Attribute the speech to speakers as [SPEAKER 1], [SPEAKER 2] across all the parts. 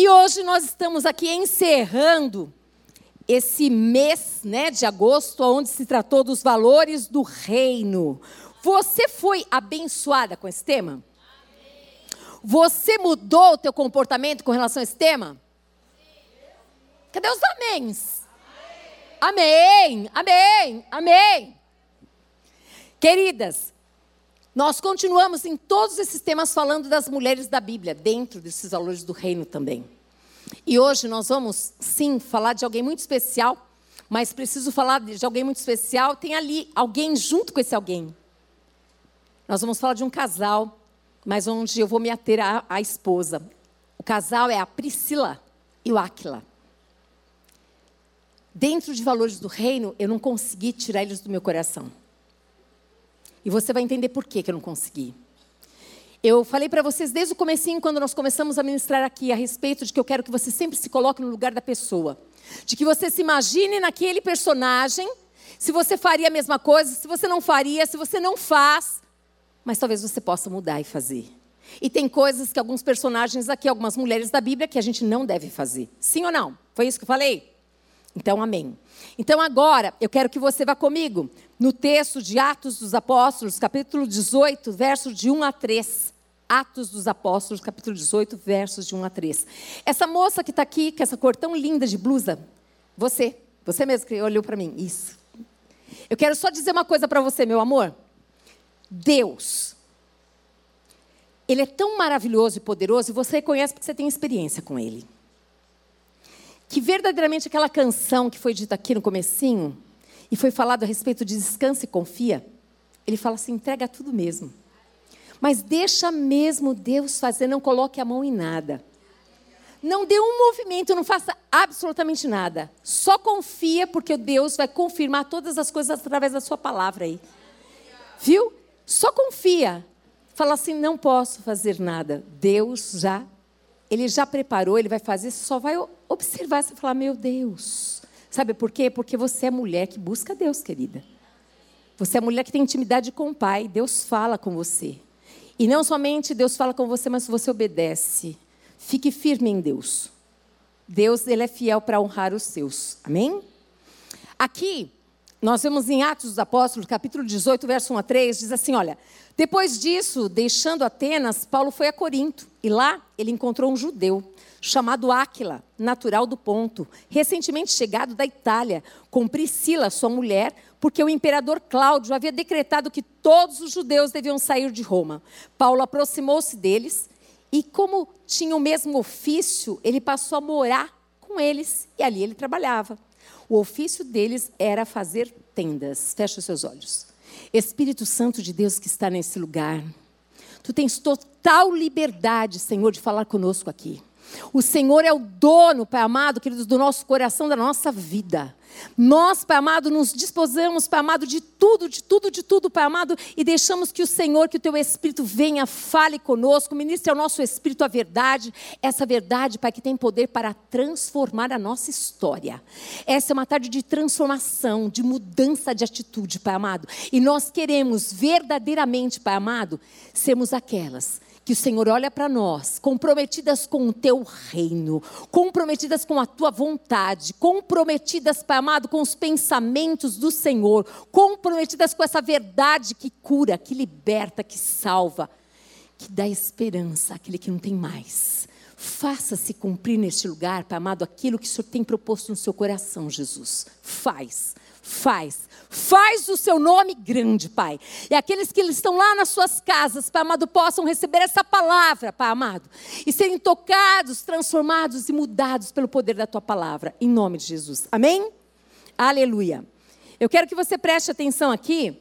[SPEAKER 1] E hoje nós estamos aqui encerrando esse mês né, de agosto, onde se tratou dos valores do reino. Você foi abençoada com esse tema? Você mudou o teu comportamento com relação a esse tema? Cadê os améns? Amém, amém, amém. Queridas, nós continuamos em todos esses temas falando das mulheres da Bíblia, dentro desses valores do reino também. E hoje nós vamos, sim, falar de alguém muito especial, mas preciso falar de alguém muito especial. Tem ali alguém junto com esse alguém. Nós vamos falar de um casal, mas onde eu vou me ater à, esposa. O casal é a Priscila e o Áquila. Dentro de valores do reino, eu não consegui tirar eles do meu coração. E você vai entender por que, que eu não consegui. Eu falei para vocês desde o comecinho, quando nós começamos a ministrar aqui, a respeito de que eu quero que você sempre se coloque no lugar da pessoa. De que você se imagine naquele personagem, se você faria a mesma coisa, se você não faria, se você não faz. Mas talvez você possa mudar e fazer. E tem coisas que alguns personagens aqui, algumas mulheres da Bíblia, que a gente não deve fazer. Sim ou não? Foi isso que eu falei? Então, amém. Então, agora, eu quero que você vá comigo no texto de Atos dos Apóstolos, capítulo 18, versos de 1 a 3. Atos dos Apóstolos, capítulo 18, versos de 1 a 3. Essa moça que está aqui, com essa cor tão linda de blusa, você, você mesmo que olhou para mim, isso. Eu quero só dizer uma coisa para você, meu amor. Deus, Ele é tão maravilhoso e poderoso, e você reconhece porque você tem experiência com Ele. Que verdadeiramente aquela canção que foi dita aqui no comecinho, e foi falado a respeito de descanso e confia, ele fala assim: entrega tudo mesmo. Mas deixa mesmo Deus fazer, não coloque a mão em nada. Não dê um movimento, não faça absolutamente nada. Só confia, porque Deus vai confirmar todas as coisas através da sua palavra aí. Viu? Só confia. Fala assim: não posso fazer nada. Deus já, Ele já preparou, Ele vai fazer, só vai observar e falar: meu Deus. Sabe por quê? Porque você é mulher que busca Deus, querida. Você é mulher que tem intimidade com o Pai. Deus fala com você. E não somente Deus fala com você, mas você obedece. Fique firme em Deus. Deus, ele é fiel para honrar os seus. Amém? Aqui, nós vemos em Atos dos Apóstolos, capítulo 18, verso 1 a 3, diz assim: olha, depois disso, deixando Atenas, Paulo foi a Corinto, e lá ele encontrou um judeu chamado Áquila, natural do Ponto, recentemente chegado da Itália, com Priscila, sua mulher, porque o imperador Cláudio havia decretado que todos os judeus deviam sair de Roma. Paulo aproximou-se deles e, como tinha o mesmo ofício, ele passou a morar com eles e ali ele trabalhava. O ofício deles era fazer tendas. Feche os seus olhos. Espírito Santo de Deus que está nesse lugar, tu tens total liberdade, Senhor, de falar conosco aqui. O Senhor é o dono, Pai amado, queridos, do nosso coração, da nossa vida. Nós, Pai amado, nos disposamos, Pai amado, de tudo, de tudo, de tudo, Pai amado, e deixamos que o Senhor, que o Teu Espírito venha, fale conosco, ministre ao nosso Espírito a verdade, essa verdade, Pai, que tem poder para transformar a nossa história. Essa é uma tarde de transformação, de mudança de atitude, Pai amado, e nós queremos verdadeiramente, Pai amado, sermos aquelas que o Senhor olha para nós, comprometidas com o teu reino, comprometidas com a tua vontade, comprometidas, Pai amado, com os pensamentos do Senhor, comprometidas com essa verdade que cura, que liberta, que salva, que dá esperança àquele que não tem mais. Faça-se cumprir neste lugar, Pai amado, aquilo que o Senhor tem proposto no seu coração, Jesus. Faz, faz Faz o seu nome grande, Pai. E aqueles que estão lá nas suas casas, Pai amado, possam receber essa palavra, Pai amado, e serem tocados, transformados e mudados pelo poder da tua palavra, em nome de Jesus. Amém? Aleluia. Eu quero que você preste atenção aqui,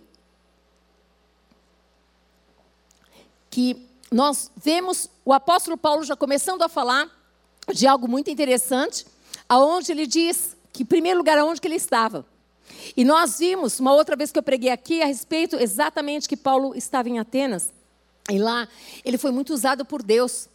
[SPEAKER 1] que nós vemos o apóstolo Paulo já começando a falar de algo muito interessante, aonde ele diz que, em primeiro lugar, aonde que ele estava. E nós vimos, uma outra vez que eu preguei aqui, a respeito exatamente que Paulo estava em Atenas. E lá ele foi muito usado por Deus.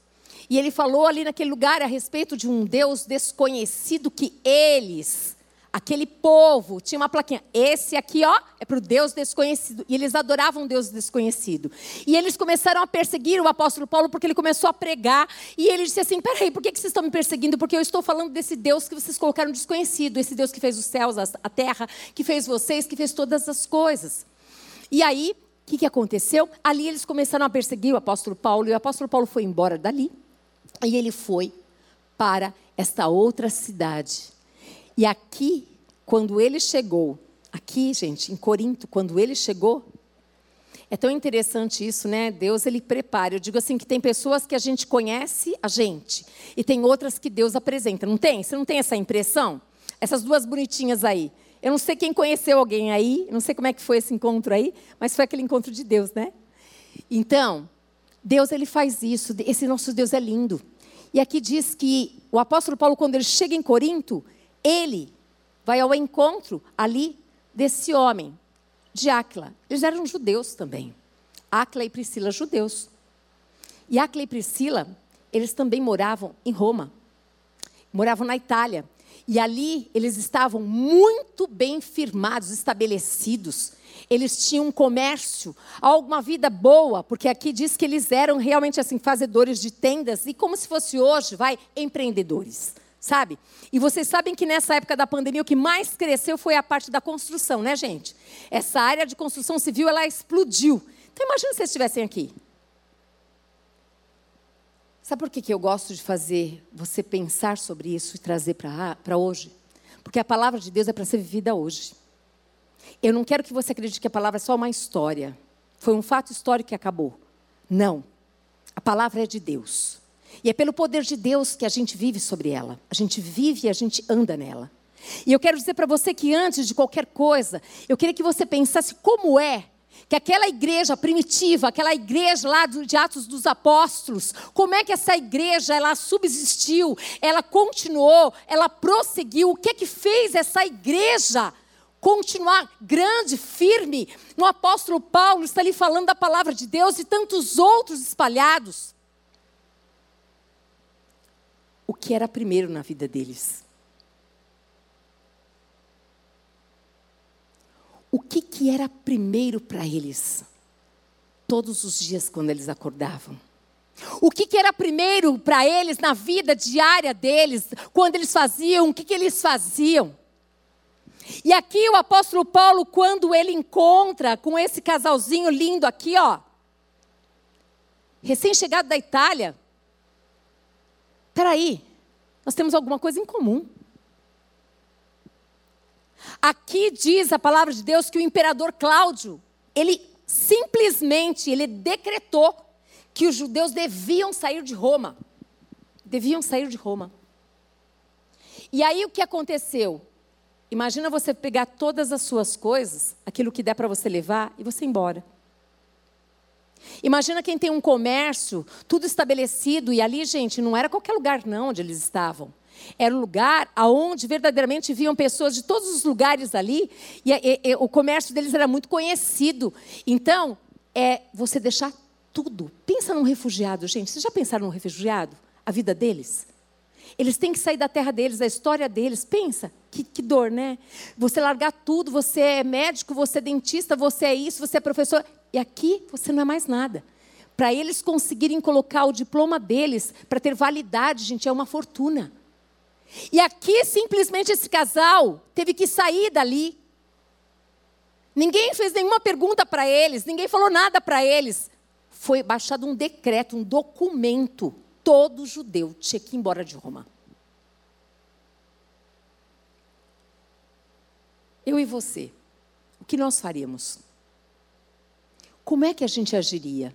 [SPEAKER 1] E ele falou ali naquele lugar a respeito de um Deus desconhecido que eles aquele povo tinha uma plaquinha. Esse aqui, ó, é para o Deus desconhecido. E eles adoravam um Deus desconhecido. E eles começaram a perseguir o apóstolo Paulo porque ele começou a pregar. E ele disse assim: peraí, por que vocês estão me perseguindo? Porque eu estou falando desse Deus que vocês colocaram desconhecido. Esse Deus que fez os céus, a terra, que fez vocês, que fez todas as coisas. E aí, o que, que aconteceu? Ali eles começaram a perseguir o apóstolo Paulo. E o apóstolo Paulo foi embora dali. E ele foi para esta outra cidade e aqui, quando ele chegou, aqui, gente, em Corinto, quando ele chegou, é tão interessante isso, né? Deus ele prepara. Eu digo assim que tem pessoas que a gente conhece a gente e tem outras que Deus apresenta. Não tem? Você não tem essa impressão? Essas duas bonitinhas aí. Eu não sei quem conheceu alguém aí, não sei como é que foi esse encontro aí, mas foi aquele encontro de Deus, né? Então, Deus ele faz isso. Esse nosso Deus é lindo. E aqui diz que o apóstolo Paulo quando ele chega em Corinto, ele vai ao encontro ali desse homem, de Áquila. Eles eram judeus também. Áquila e Priscila, judeus. E Áquila e Priscila, eles também moravam em Roma. Moravam na Itália. E ali eles estavam muito bem firmados, estabelecidos. Eles tinham um comércio, alguma vida boa, porque aqui diz que eles eram realmente assim fazedores de tendas e como se fosse hoje, vai, empreendedores sabe? E vocês sabem que nessa época da pandemia o que mais cresceu foi a parte da construção, né, gente? Essa área de construção civil, ela explodiu. Então imagina se vocês estivessem aqui. Sabe por que, que eu gosto de fazer você pensar sobre isso e trazer para hoje? Porque a palavra de Deus é para ser vivida hoje. Eu não quero que você acredite que a palavra é só uma história. Foi um fato histórico que acabou. Não. A palavra é de Deus. E é pelo poder de Deus que a gente vive sobre ela. A gente vive e a gente anda nela. E eu quero dizer para você que antes de qualquer coisa, eu queria que você pensasse como é que aquela igreja primitiva, aquela igreja lá de Atos dos Apóstolos, como é que essa igreja ela subsistiu, ela continuou, ela prosseguiu, o que é que fez essa igreja continuar grande, firme? O apóstolo Paulo está ali falando da palavra de Deus e tantos outros espalhados o que era primeiro na vida deles. O que, que era primeiro para eles? Todos os dias quando eles acordavam. O que, que era primeiro para eles na vida diária deles, quando eles faziam, o que, que eles faziam? E aqui o apóstolo Paulo, quando ele encontra com esse casalzinho lindo aqui, ó, recém-chegado da Itália, Espera nós temos alguma coisa em comum. Aqui diz a palavra de Deus que o imperador Cláudio, ele simplesmente, ele decretou que os judeus deviam sair de Roma. Deviam sair de Roma. E aí o que aconteceu? Imagina você pegar todas as suas coisas, aquilo que der para você levar, e você ir embora. Imagina quem tem um comércio, tudo estabelecido, e ali, gente, não era qualquer lugar não onde eles estavam. Era um lugar aonde verdadeiramente viam pessoas de todos os lugares ali, e, e, e o comércio deles era muito conhecido. Então, é você deixar tudo. Pensa num refugiado, gente. Vocês já pensaram num refugiado? A vida deles? Eles têm que sair da terra deles, a história deles. Pensa, que, que, dor, né? Você largar tudo, você é médico, você é dentista, você é isso, você é professor. E aqui você não é mais nada. Para eles conseguirem colocar o diploma deles, para ter validade, gente, é uma fortuna. E aqui simplesmente esse casal teve que sair dali. Ninguém fez nenhuma pergunta para eles, ninguém falou nada para eles. Foi baixado um decreto, um documento. Todo judeu tinha que ir embora de Roma. Eu e você, o que nós faríamos? Como é que a gente agiria?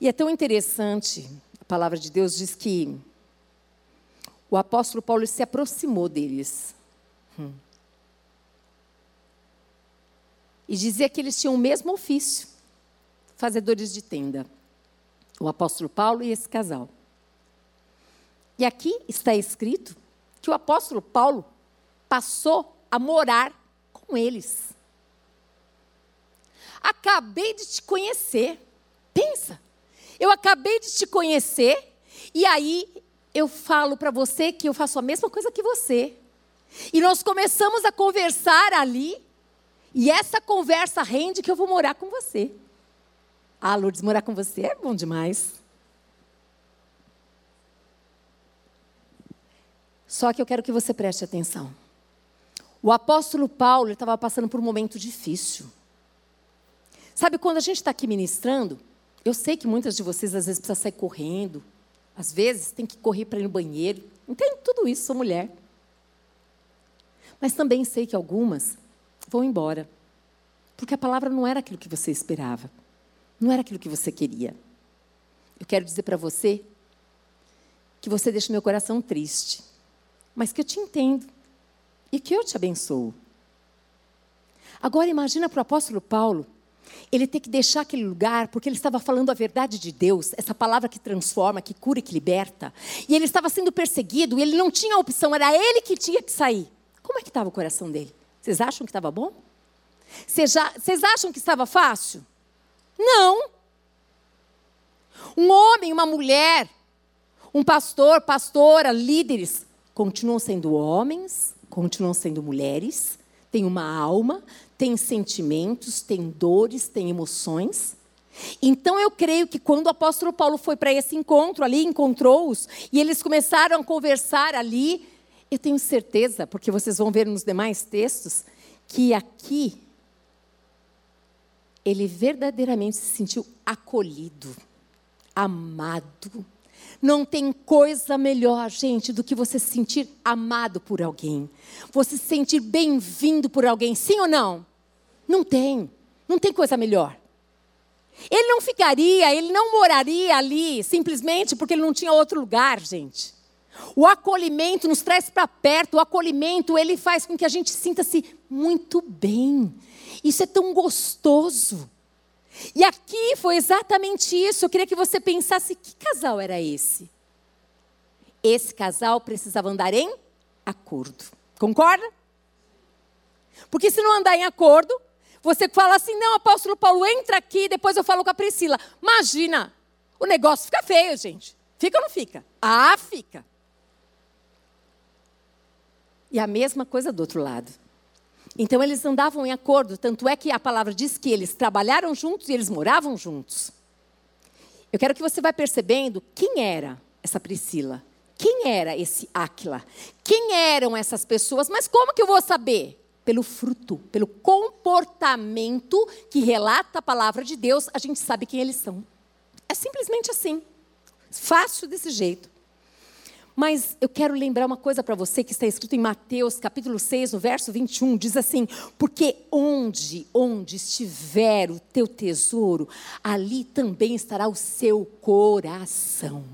[SPEAKER 1] E é tão interessante, a palavra de Deus diz que o apóstolo Paulo se aproximou deles. Hum. E dizia que eles tinham o mesmo ofício, fazedores de tenda. O apóstolo Paulo e esse casal. E aqui está escrito que o apóstolo Paulo passou a morar com eles. Acabei de te conhecer. Pensa. Eu acabei de te conhecer e aí eu falo para você que eu faço a mesma coisa que você. E nós começamos a conversar ali, e essa conversa rende que eu vou morar com você. Ah, Lourdes, morar com você é bom demais. Só que eu quero que você preste atenção. O apóstolo Paulo estava passando por um momento difícil. Sabe, quando a gente está aqui ministrando, eu sei que muitas de vocês às vezes precisam sair correndo, às vezes tem que correr para ir no banheiro. Entendo tudo isso, sou mulher. Mas também sei que algumas vão embora. Porque a palavra não era aquilo que você esperava. Não era aquilo que você queria. Eu quero dizer para você que você deixa meu coração triste. Mas que eu te entendo. E que eu te abençoo. Agora imagina para o apóstolo Paulo ele ter que deixar aquele lugar porque ele estava falando a verdade de Deus, essa palavra que transforma, que cura e que liberta. E ele estava sendo perseguido e ele não tinha opção, era ele que tinha que sair. Como é que estava o coração dele? Vocês acham que estava bom? Vocês acham que estava fácil? Não. Um homem, uma mulher, um pastor, pastora, líderes, continuam sendo homens, continuam sendo mulheres, têm uma alma, têm sentimentos, têm dores, têm emoções. Então eu creio que quando o apóstolo Paulo foi para esse encontro ali, encontrou-os, e eles começaram a conversar ali, eu tenho certeza, porque vocês vão ver nos demais textos, que aqui ele verdadeiramente se sentiu acolhido, amado. Não tem coisa melhor, gente, do que você se sentir amado por alguém. Você se sentir bem-vindo por alguém, sim ou não? Não tem. Não tem coisa melhor. Ele não ficaria, ele não moraria ali simplesmente porque ele não tinha outro lugar, gente. O acolhimento nos traz para perto, o acolhimento ele faz com que a gente sinta-se muito bem. Isso é tão gostoso. E aqui foi exatamente isso. Eu queria que você pensasse: que casal era esse? Esse casal precisava andar em acordo. Concorda? Porque se não andar em acordo, você fala assim: não, apóstolo Paulo, entra aqui, depois eu falo com a Priscila. Imagina, o negócio fica feio, gente. Fica ou não fica? Ah, fica. E a mesma coisa do outro lado. Então eles andavam em acordo, tanto é que a palavra diz que eles trabalharam juntos e eles moravam juntos. Eu quero que você vá percebendo quem era essa Priscila, quem era esse Áquila, quem eram essas pessoas, mas como que eu vou saber? Pelo fruto, pelo comportamento que relata a palavra de Deus, a gente sabe quem eles são. É simplesmente assim. Fácil desse jeito. Mas eu quero lembrar uma coisa para você que está escrito em Mateus, capítulo 6, no verso 21, diz assim: "Porque onde, onde estiver o teu tesouro, ali também estará o seu coração."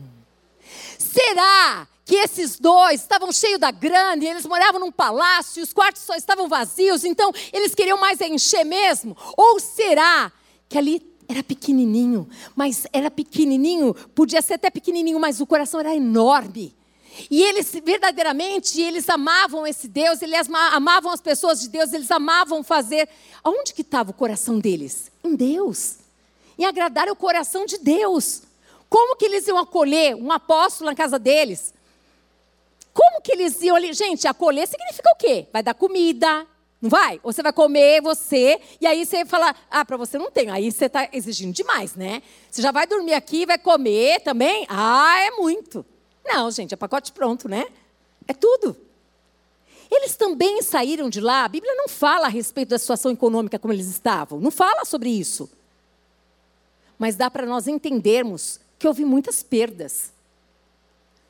[SPEAKER 1] Será que esses dois estavam cheios da grana e eles moravam num palácio, e os quartos só estavam vazios, então eles queriam mais encher mesmo? Ou será que ali era pequenininho, mas era pequenininho, podia ser até pequenininho, mas o coração era enorme. E eles verdadeiramente, eles amavam esse Deus, eles amavam as pessoas de Deus, eles amavam fazer. Aonde que estava o coração deles? Em Deus. Em agradar o coração de Deus. Como que eles iam acolher um apóstolo na casa deles? Como que eles iam ali? Gente, acolher significa o quê? Vai dar comida, não vai? Ou você vai comer você, e aí você fala, ah, para você não tem. Aí você está exigindo demais, né? Você já vai dormir aqui, vai comer também? Ah, é muito. Não, gente, é pacote pronto, né? É tudo. Eles também saíram de lá. A Bíblia não fala a respeito da situação econômica como eles estavam. Não fala sobre isso. Mas dá para nós entendermos que houve muitas perdas.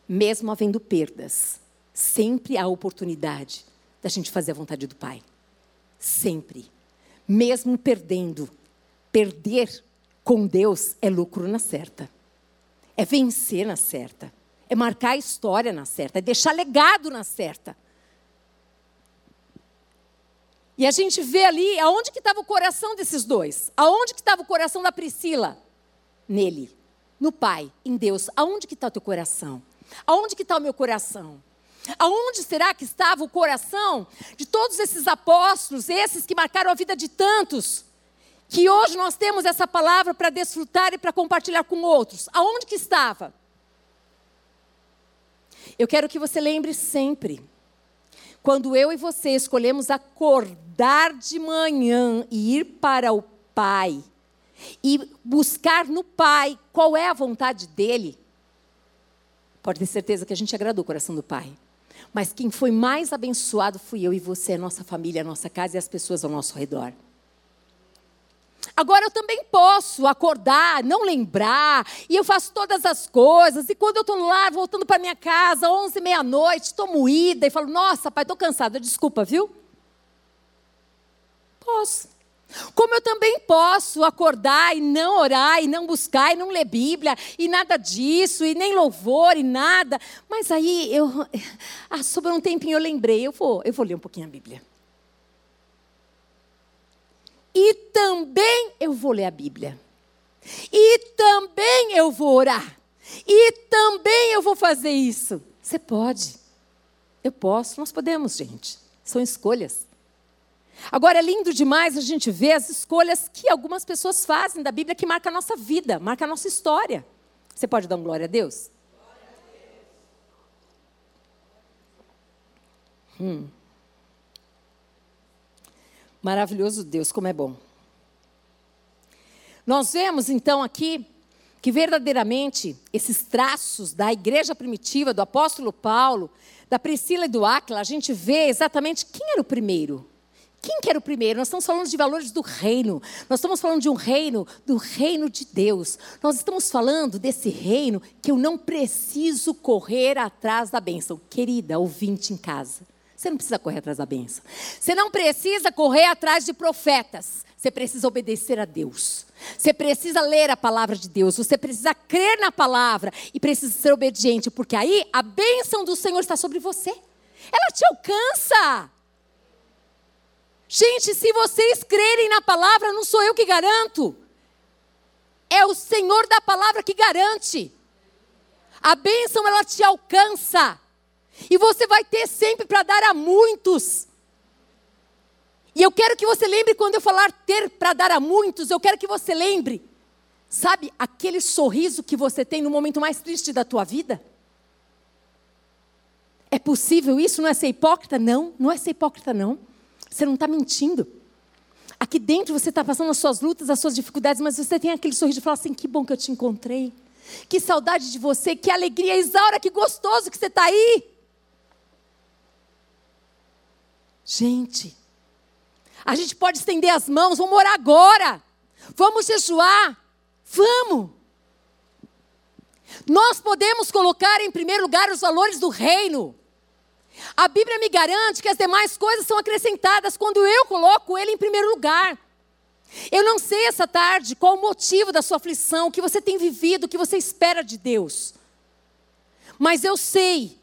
[SPEAKER 1] Mesmo havendo perdas, sempre há oportunidade da gente fazer a vontade do Pai. Sempre. Mesmo perdendo. Perder com Deus é lucro na certa. É vencer na certa é marcar a história na certa, é deixar legado na certa. E a gente vê ali aonde que estava o coração desses dois. Aonde que estava o coração da Priscila? Nele, no Pai, em Deus. Aonde que está o teu coração? Aonde que está o meu coração? Aonde será que estava o coração de todos esses apóstolos, esses que marcaram a vida de tantos? Que hoje nós temos essa palavra para desfrutar e para compartilhar com outros. Aonde que estava? Eu quero que você lembre sempre, quando eu e você escolhemos acordar de manhã e ir para o Pai, e buscar no Pai qual é a vontade dele, pode ter certeza que a gente agradou o coração do Pai. Mas quem foi mais abençoado fui eu e você, a nossa família, a nossa casa e as pessoas ao nosso redor. Agora eu também posso acordar, não lembrar, e eu faço todas as coisas, e quando eu estou lá, voltando para minha casa, onze, meia-noite, estou moída, e falo, nossa, pai, estou cansada, desculpa, viu? Posso. Como eu também posso acordar e não orar, e não buscar, e não ler Bíblia, e nada disso, e nem louvor, e nada. Mas aí eu. Ah, sobrou um tempinho, eu lembrei, eu vou, eu vou ler um pouquinho a Bíblia. E também eu vou ler a Bíblia. E também eu vou orar. E também eu vou fazer isso. Você pode. Eu posso, nós podemos, gente. São escolhas. Agora é lindo demais a gente ver as escolhas que algumas pessoas fazem da Bíblia que marca a nossa vida, marca a nossa história. Você pode dar um glória a Deus? Hum. Maravilhoso Deus, como é bom. Nós vemos então aqui que verdadeiramente esses traços da igreja primitiva, do apóstolo Paulo, da Priscila e do Áquila, a gente vê exatamente quem era o primeiro. Quem que era o primeiro? Nós estamos falando de valores do reino. Nós estamos falando de um reino, do reino de Deus. Nós estamos falando desse reino que eu não preciso correr atrás da bênção. Querida, ouvinte em casa. Você não precisa correr atrás da bênção. Você não precisa correr atrás de profetas. Você precisa obedecer a Deus. Você precisa ler a palavra de Deus. Você precisa crer na palavra e precisa ser obediente, porque aí a bênção do Senhor está sobre você. Ela te alcança. Gente, se vocês crerem na palavra, não sou eu que garanto. É o Senhor da palavra que garante. A bênção ela te alcança. E você vai ter sempre para dar a muitos. E eu quero que você lembre quando eu falar ter para dar a muitos, eu quero que você lembre, sabe, aquele sorriso que você tem no momento mais triste da tua vida? É possível isso? Não é ser hipócrita? Não, não é ser hipócrita, não. Você não está mentindo. Aqui dentro você está passando as suas lutas, as suas dificuldades, mas você tem aquele sorriso de falar assim: que bom que eu te encontrei. Que saudade de você, que alegria, Isaura, que gostoso que você está aí. Gente, a gente pode estender as mãos, vamos orar agora. Vamos jejuar. Vamos. Nós podemos colocar em primeiro lugar os valores do reino. A Bíblia me garante que as demais coisas são acrescentadas quando eu coloco Ele em primeiro lugar. Eu não sei essa tarde qual o motivo da sua aflição, o que você tem vivido, o que você espera de Deus. Mas eu sei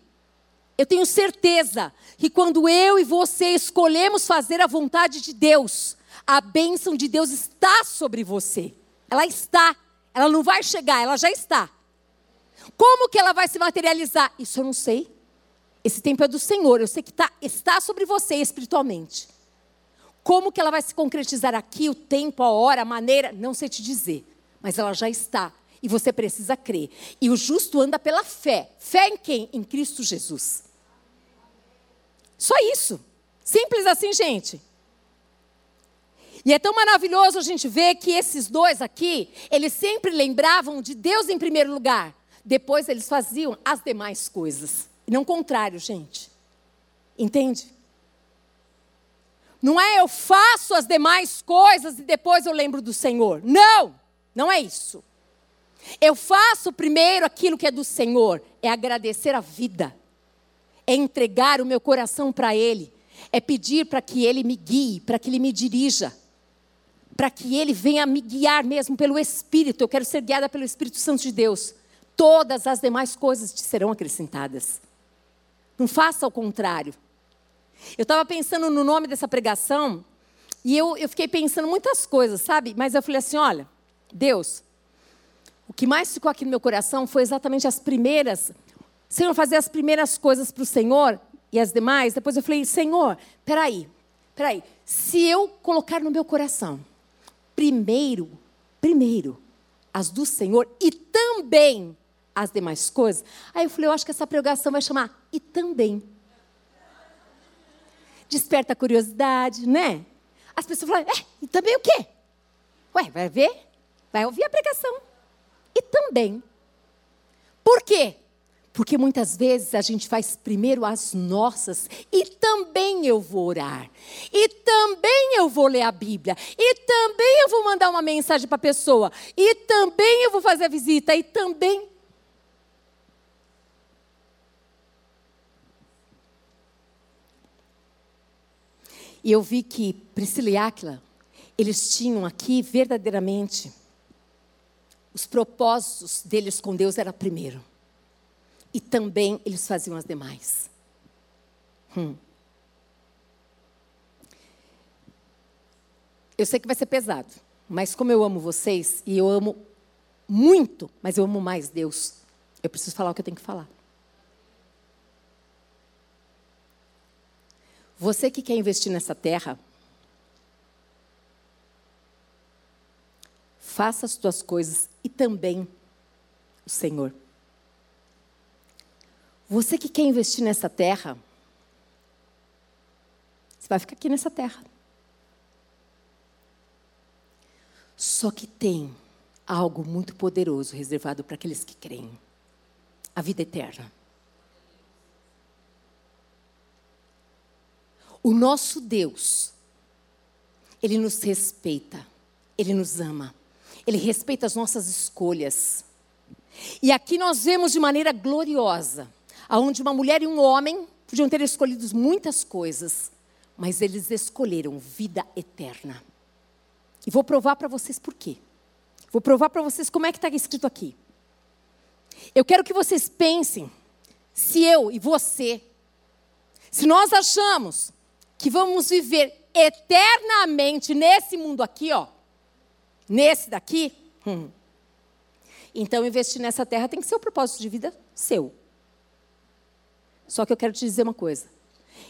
[SPEAKER 1] eu tenho certeza que quando eu e você escolhemos fazer a vontade de Deus, a bênção de Deus está sobre você. Ela está. Ela não vai chegar, ela já está. Como que ela vai se materializar? Isso eu não sei. Esse tempo é do Senhor. Eu sei que tá, está sobre você espiritualmente. Como que ela vai se concretizar aqui, o tempo, a hora, a maneira, não sei te dizer. Mas ela já está. E você precisa crer. E o justo anda pela fé. Fé em quem? Em Cristo Jesus. Só isso. Simples assim, gente. E é tão maravilhoso a gente ver que esses dois aqui, eles sempre lembravam de Deus em primeiro lugar. Depois eles faziam as demais coisas. E não contrário, gente. Entende? Não é eu faço as demais coisas e depois eu lembro do Senhor. Não, não é isso. Eu faço primeiro aquilo que é do Senhor, é agradecer a vida é entregar o meu coração para Ele, é pedir para que Ele me guie, para que Ele me dirija, para que Ele venha me guiar mesmo pelo Espírito. Eu quero ser guiada pelo Espírito Santo de Deus. Todas as demais coisas te serão acrescentadas. Não faça ao contrário. Eu estava pensando no nome dessa pregação e eu, eu fiquei pensando muitas coisas, sabe? Mas eu falei assim: olha, Deus, o que mais ficou aqui no meu coração foi exatamente as primeiras Senhor, fazer as primeiras coisas para o Senhor e as demais. Depois eu falei, Senhor, peraí, peraí. Se eu colocar no meu coração, primeiro, primeiro, as do Senhor e também as demais coisas. Aí eu falei, eu acho que essa pregação vai chamar e também. Desperta a curiosidade, né? As pessoas falam, é, e também o quê? Ué, vai ver? Vai ouvir a pregação. E também. Por quê? Porque muitas vezes a gente faz primeiro as nossas e também eu vou orar. E também eu vou ler a Bíblia. E também eu vou mandar uma mensagem para a pessoa. E também eu vou fazer a visita. E também. E eu vi que Priscila e Áquila, eles tinham aqui verdadeiramente os propósitos deles com Deus era primeiro e também eles faziam as demais. Hum. Eu sei que vai ser pesado, mas como eu amo vocês e eu amo muito, mas eu amo mais Deus, eu preciso falar o que eu tenho que falar. Você que quer investir nessa terra, faça as tuas coisas e também o Senhor. Você que quer investir nessa terra, você vai ficar aqui nessa terra. Só que tem algo muito poderoso reservado para aqueles que creem a vida eterna. O nosso Deus, Ele nos respeita, Ele nos ama, Ele respeita as nossas escolhas. E aqui nós vemos de maneira gloriosa aonde uma mulher e um homem podiam ter escolhido muitas coisas, mas eles escolheram vida eterna. E vou provar para vocês por quê. Vou provar para vocês como é que está escrito aqui. Eu quero que vocês pensem se eu e você, se nós achamos que vamos viver eternamente nesse mundo aqui, ó, nesse daqui, hum, então investir nessa terra tem que ser o propósito de vida seu. Só que eu quero te dizer uma coisa.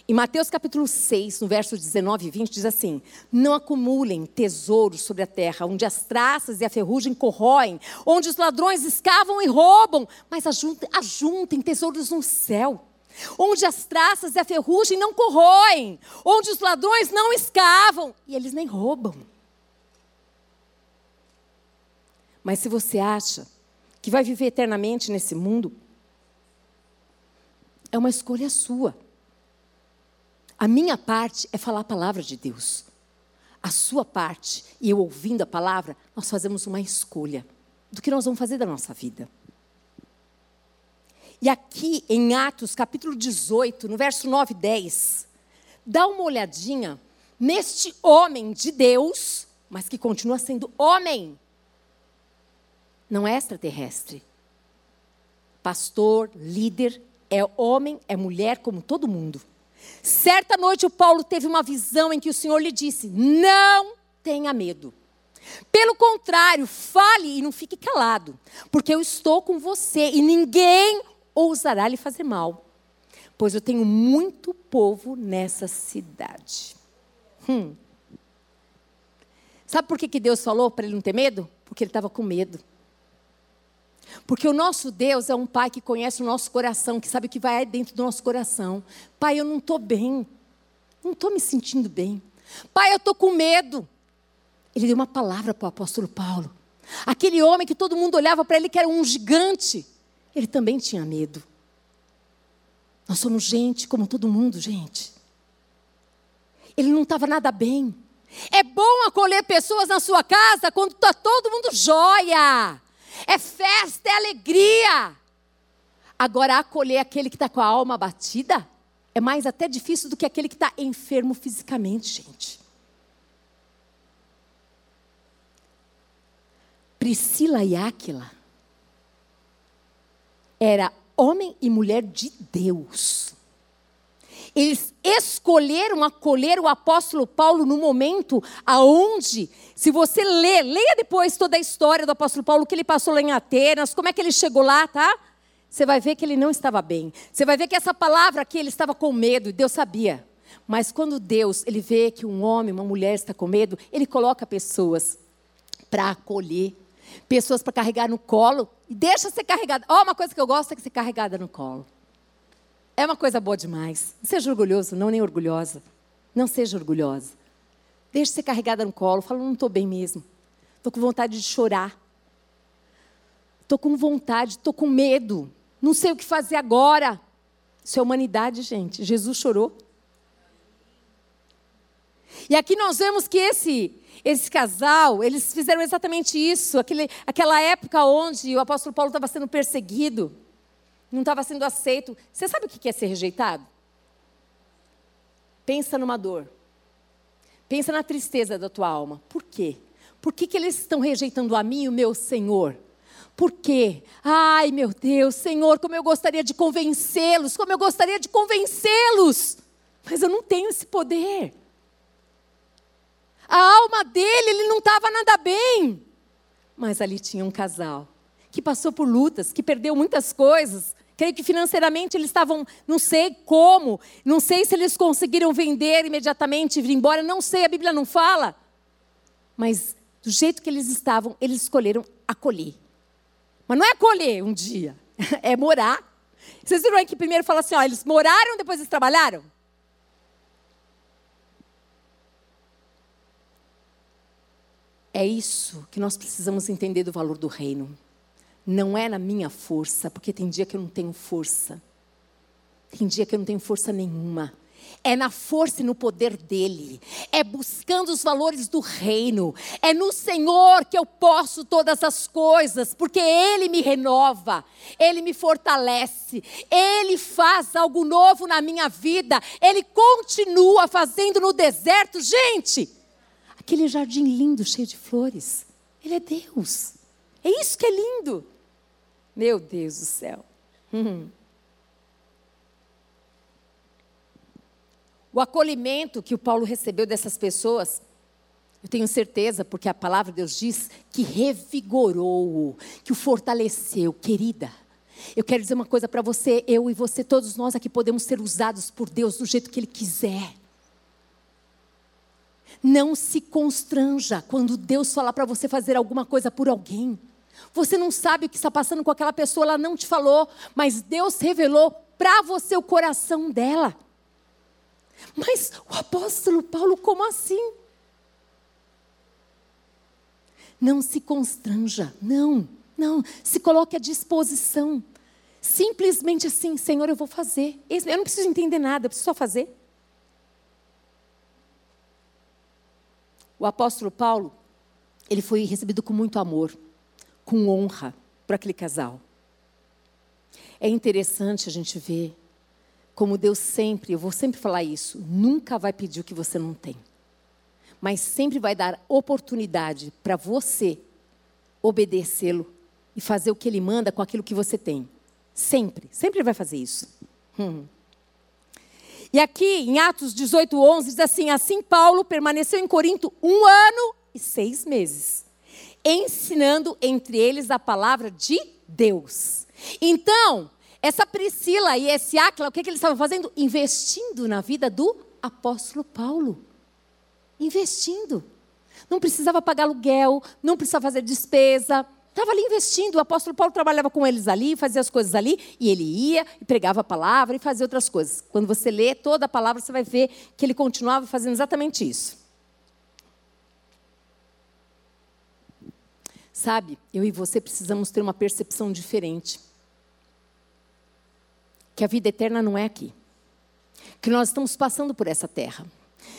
[SPEAKER 1] Em Mateus capítulo 6, no verso 19 e 20, diz assim: Não acumulem tesouros sobre a terra, onde as traças e a ferrugem corroem, onde os ladrões escavam e roubam, mas ajuntem, ajuntem tesouros no céu, onde as traças e a ferrugem não corroem, onde os ladrões não escavam e eles nem roubam. Mas se você acha que vai viver eternamente nesse mundo, é uma escolha sua. A minha parte é falar a palavra de Deus. A sua parte, e eu ouvindo a palavra, nós fazemos uma escolha do que nós vamos fazer da nossa vida. E aqui em Atos, capítulo 18, no verso 9 e 10, dá uma olhadinha neste homem de Deus, mas que continua sendo homem. Não é extraterrestre. Pastor, líder, é homem, é mulher, como todo mundo. Certa noite o Paulo teve uma visão em que o Senhor lhe disse: Não tenha medo. Pelo contrário, fale e não fique calado, porque eu estou com você e ninguém ousará lhe fazer mal, pois eu tenho muito povo nessa cidade. Hum. Sabe por que, que Deus falou para ele não ter medo? Porque ele estava com medo. Porque o nosso Deus é um pai que conhece o nosso coração, que sabe o que vai dentro do nosso coração. Pai, eu não estou bem. Não estou me sentindo bem. Pai, eu estou com medo. Ele deu uma palavra para o apóstolo Paulo. Aquele homem que todo mundo olhava para ele que era um gigante. Ele também tinha medo. Nós somos gente como todo mundo, gente. Ele não estava nada bem. É bom acolher pessoas na sua casa quando está todo mundo jóia é festa, é alegria. Agora, acolher aquele que está com a alma batida é mais até difícil do que aquele que está enfermo fisicamente, gente. Priscila e Áquila era homem e mulher de Deus. Eles escolheram acolher o apóstolo Paulo no momento aonde, se você ler, leia depois toda a história do apóstolo Paulo, que ele passou lá em Atenas, como é que ele chegou lá, tá? Você vai ver que ele não estava bem. Você vai ver que essa palavra aqui, ele estava com medo, e Deus sabia. Mas quando Deus, ele vê que um homem, uma mulher está com medo, ele coloca pessoas para acolher, pessoas para carregar no colo. E deixa ser carregada. Ó, oh, uma coisa que eu gosto é que ser carregada no colo. É uma coisa boa demais. Não seja orgulhoso, não nem orgulhosa. Não seja orgulhosa. Deixa ser carregada no colo. Fala, não estou bem mesmo. Estou com vontade de chorar. Estou com vontade, estou com medo. Não sei o que fazer agora. Isso é humanidade, gente. Jesus chorou. E aqui nós vemos que esse, esse casal, eles fizeram exatamente isso. Aquele, aquela época onde o apóstolo Paulo estava sendo perseguido, não estava sendo aceito. Você sabe o que é ser rejeitado? Pensa numa dor. Pensa na tristeza da tua alma. Por quê? Por que, que eles estão rejeitando a mim, o meu Senhor? Por quê? Ai, meu Deus, Senhor, como eu gostaria de convencê-los, como eu gostaria de convencê-los. Mas eu não tenho esse poder. A alma dele, ele não estava nada bem. Mas ali tinha um casal que passou por lutas, que perdeu muitas coisas. Creio que financeiramente eles estavam, não sei como, não sei se eles conseguiram vender imediatamente e vir embora, não sei, a Bíblia não fala. Mas do jeito que eles estavam, eles escolheram acolher. Mas não é acolher um dia, é morar. Vocês viram aí que primeiro fala assim, ó, eles moraram, depois eles trabalharam? É isso que nós precisamos entender do valor do reino. Não é na minha força, porque tem dia que eu não tenho força. Tem dia que eu não tenho força nenhuma. É na força e no poder dele. É buscando os valores do reino. É no Senhor que eu posso todas as coisas, porque Ele me renova, Ele me fortalece, Ele faz algo novo na minha vida, Ele continua fazendo no deserto. Gente, aquele jardim lindo, cheio de flores. Ele é Deus. É isso que é lindo. Meu Deus do céu. Hum. O acolhimento que o Paulo recebeu dessas pessoas, eu tenho certeza, porque a palavra de Deus diz que revigorou, que o fortaleceu, querida. Eu quero dizer uma coisa para você, eu e você, todos nós aqui podemos ser usados por Deus do jeito que Ele quiser. Não se constranja quando Deus falar para você fazer alguma coisa por alguém. Você não sabe o que está passando com aquela pessoa, ela não te falou, mas Deus revelou para você o coração dela. Mas o apóstolo Paulo, como assim? Não se constranja, não, não. Se coloque à disposição. Simplesmente assim, Senhor, eu vou fazer. Eu não preciso entender nada, eu preciso só fazer. O apóstolo Paulo, ele foi recebido com muito amor, com honra para aquele casal. É interessante a gente ver como Deus sempre, eu vou sempre falar isso, nunca vai pedir o que você não tem. Mas sempre vai dar oportunidade para você obedecê-lo e fazer o que ele manda com aquilo que você tem. Sempre, sempre vai fazer isso. Hum. E aqui em Atos 18, 11, diz assim: Assim Paulo permaneceu em Corinto um ano e seis meses, ensinando entre eles a palavra de Deus. Então, essa Priscila e esse Áquila, o que, que eles estavam fazendo? Investindo na vida do apóstolo Paulo. Investindo. Não precisava pagar aluguel, não precisava fazer despesa, Estava ali investindo, o apóstolo Paulo trabalhava com eles ali, fazia as coisas ali, e ele ia e pregava a palavra e fazia outras coisas. Quando você lê toda a palavra, você vai ver que ele continuava fazendo exatamente isso. Sabe, eu e você precisamos ter uma percepção diferente. Que a vida eterna não é aqui. Que nós estamos passando por essa terra.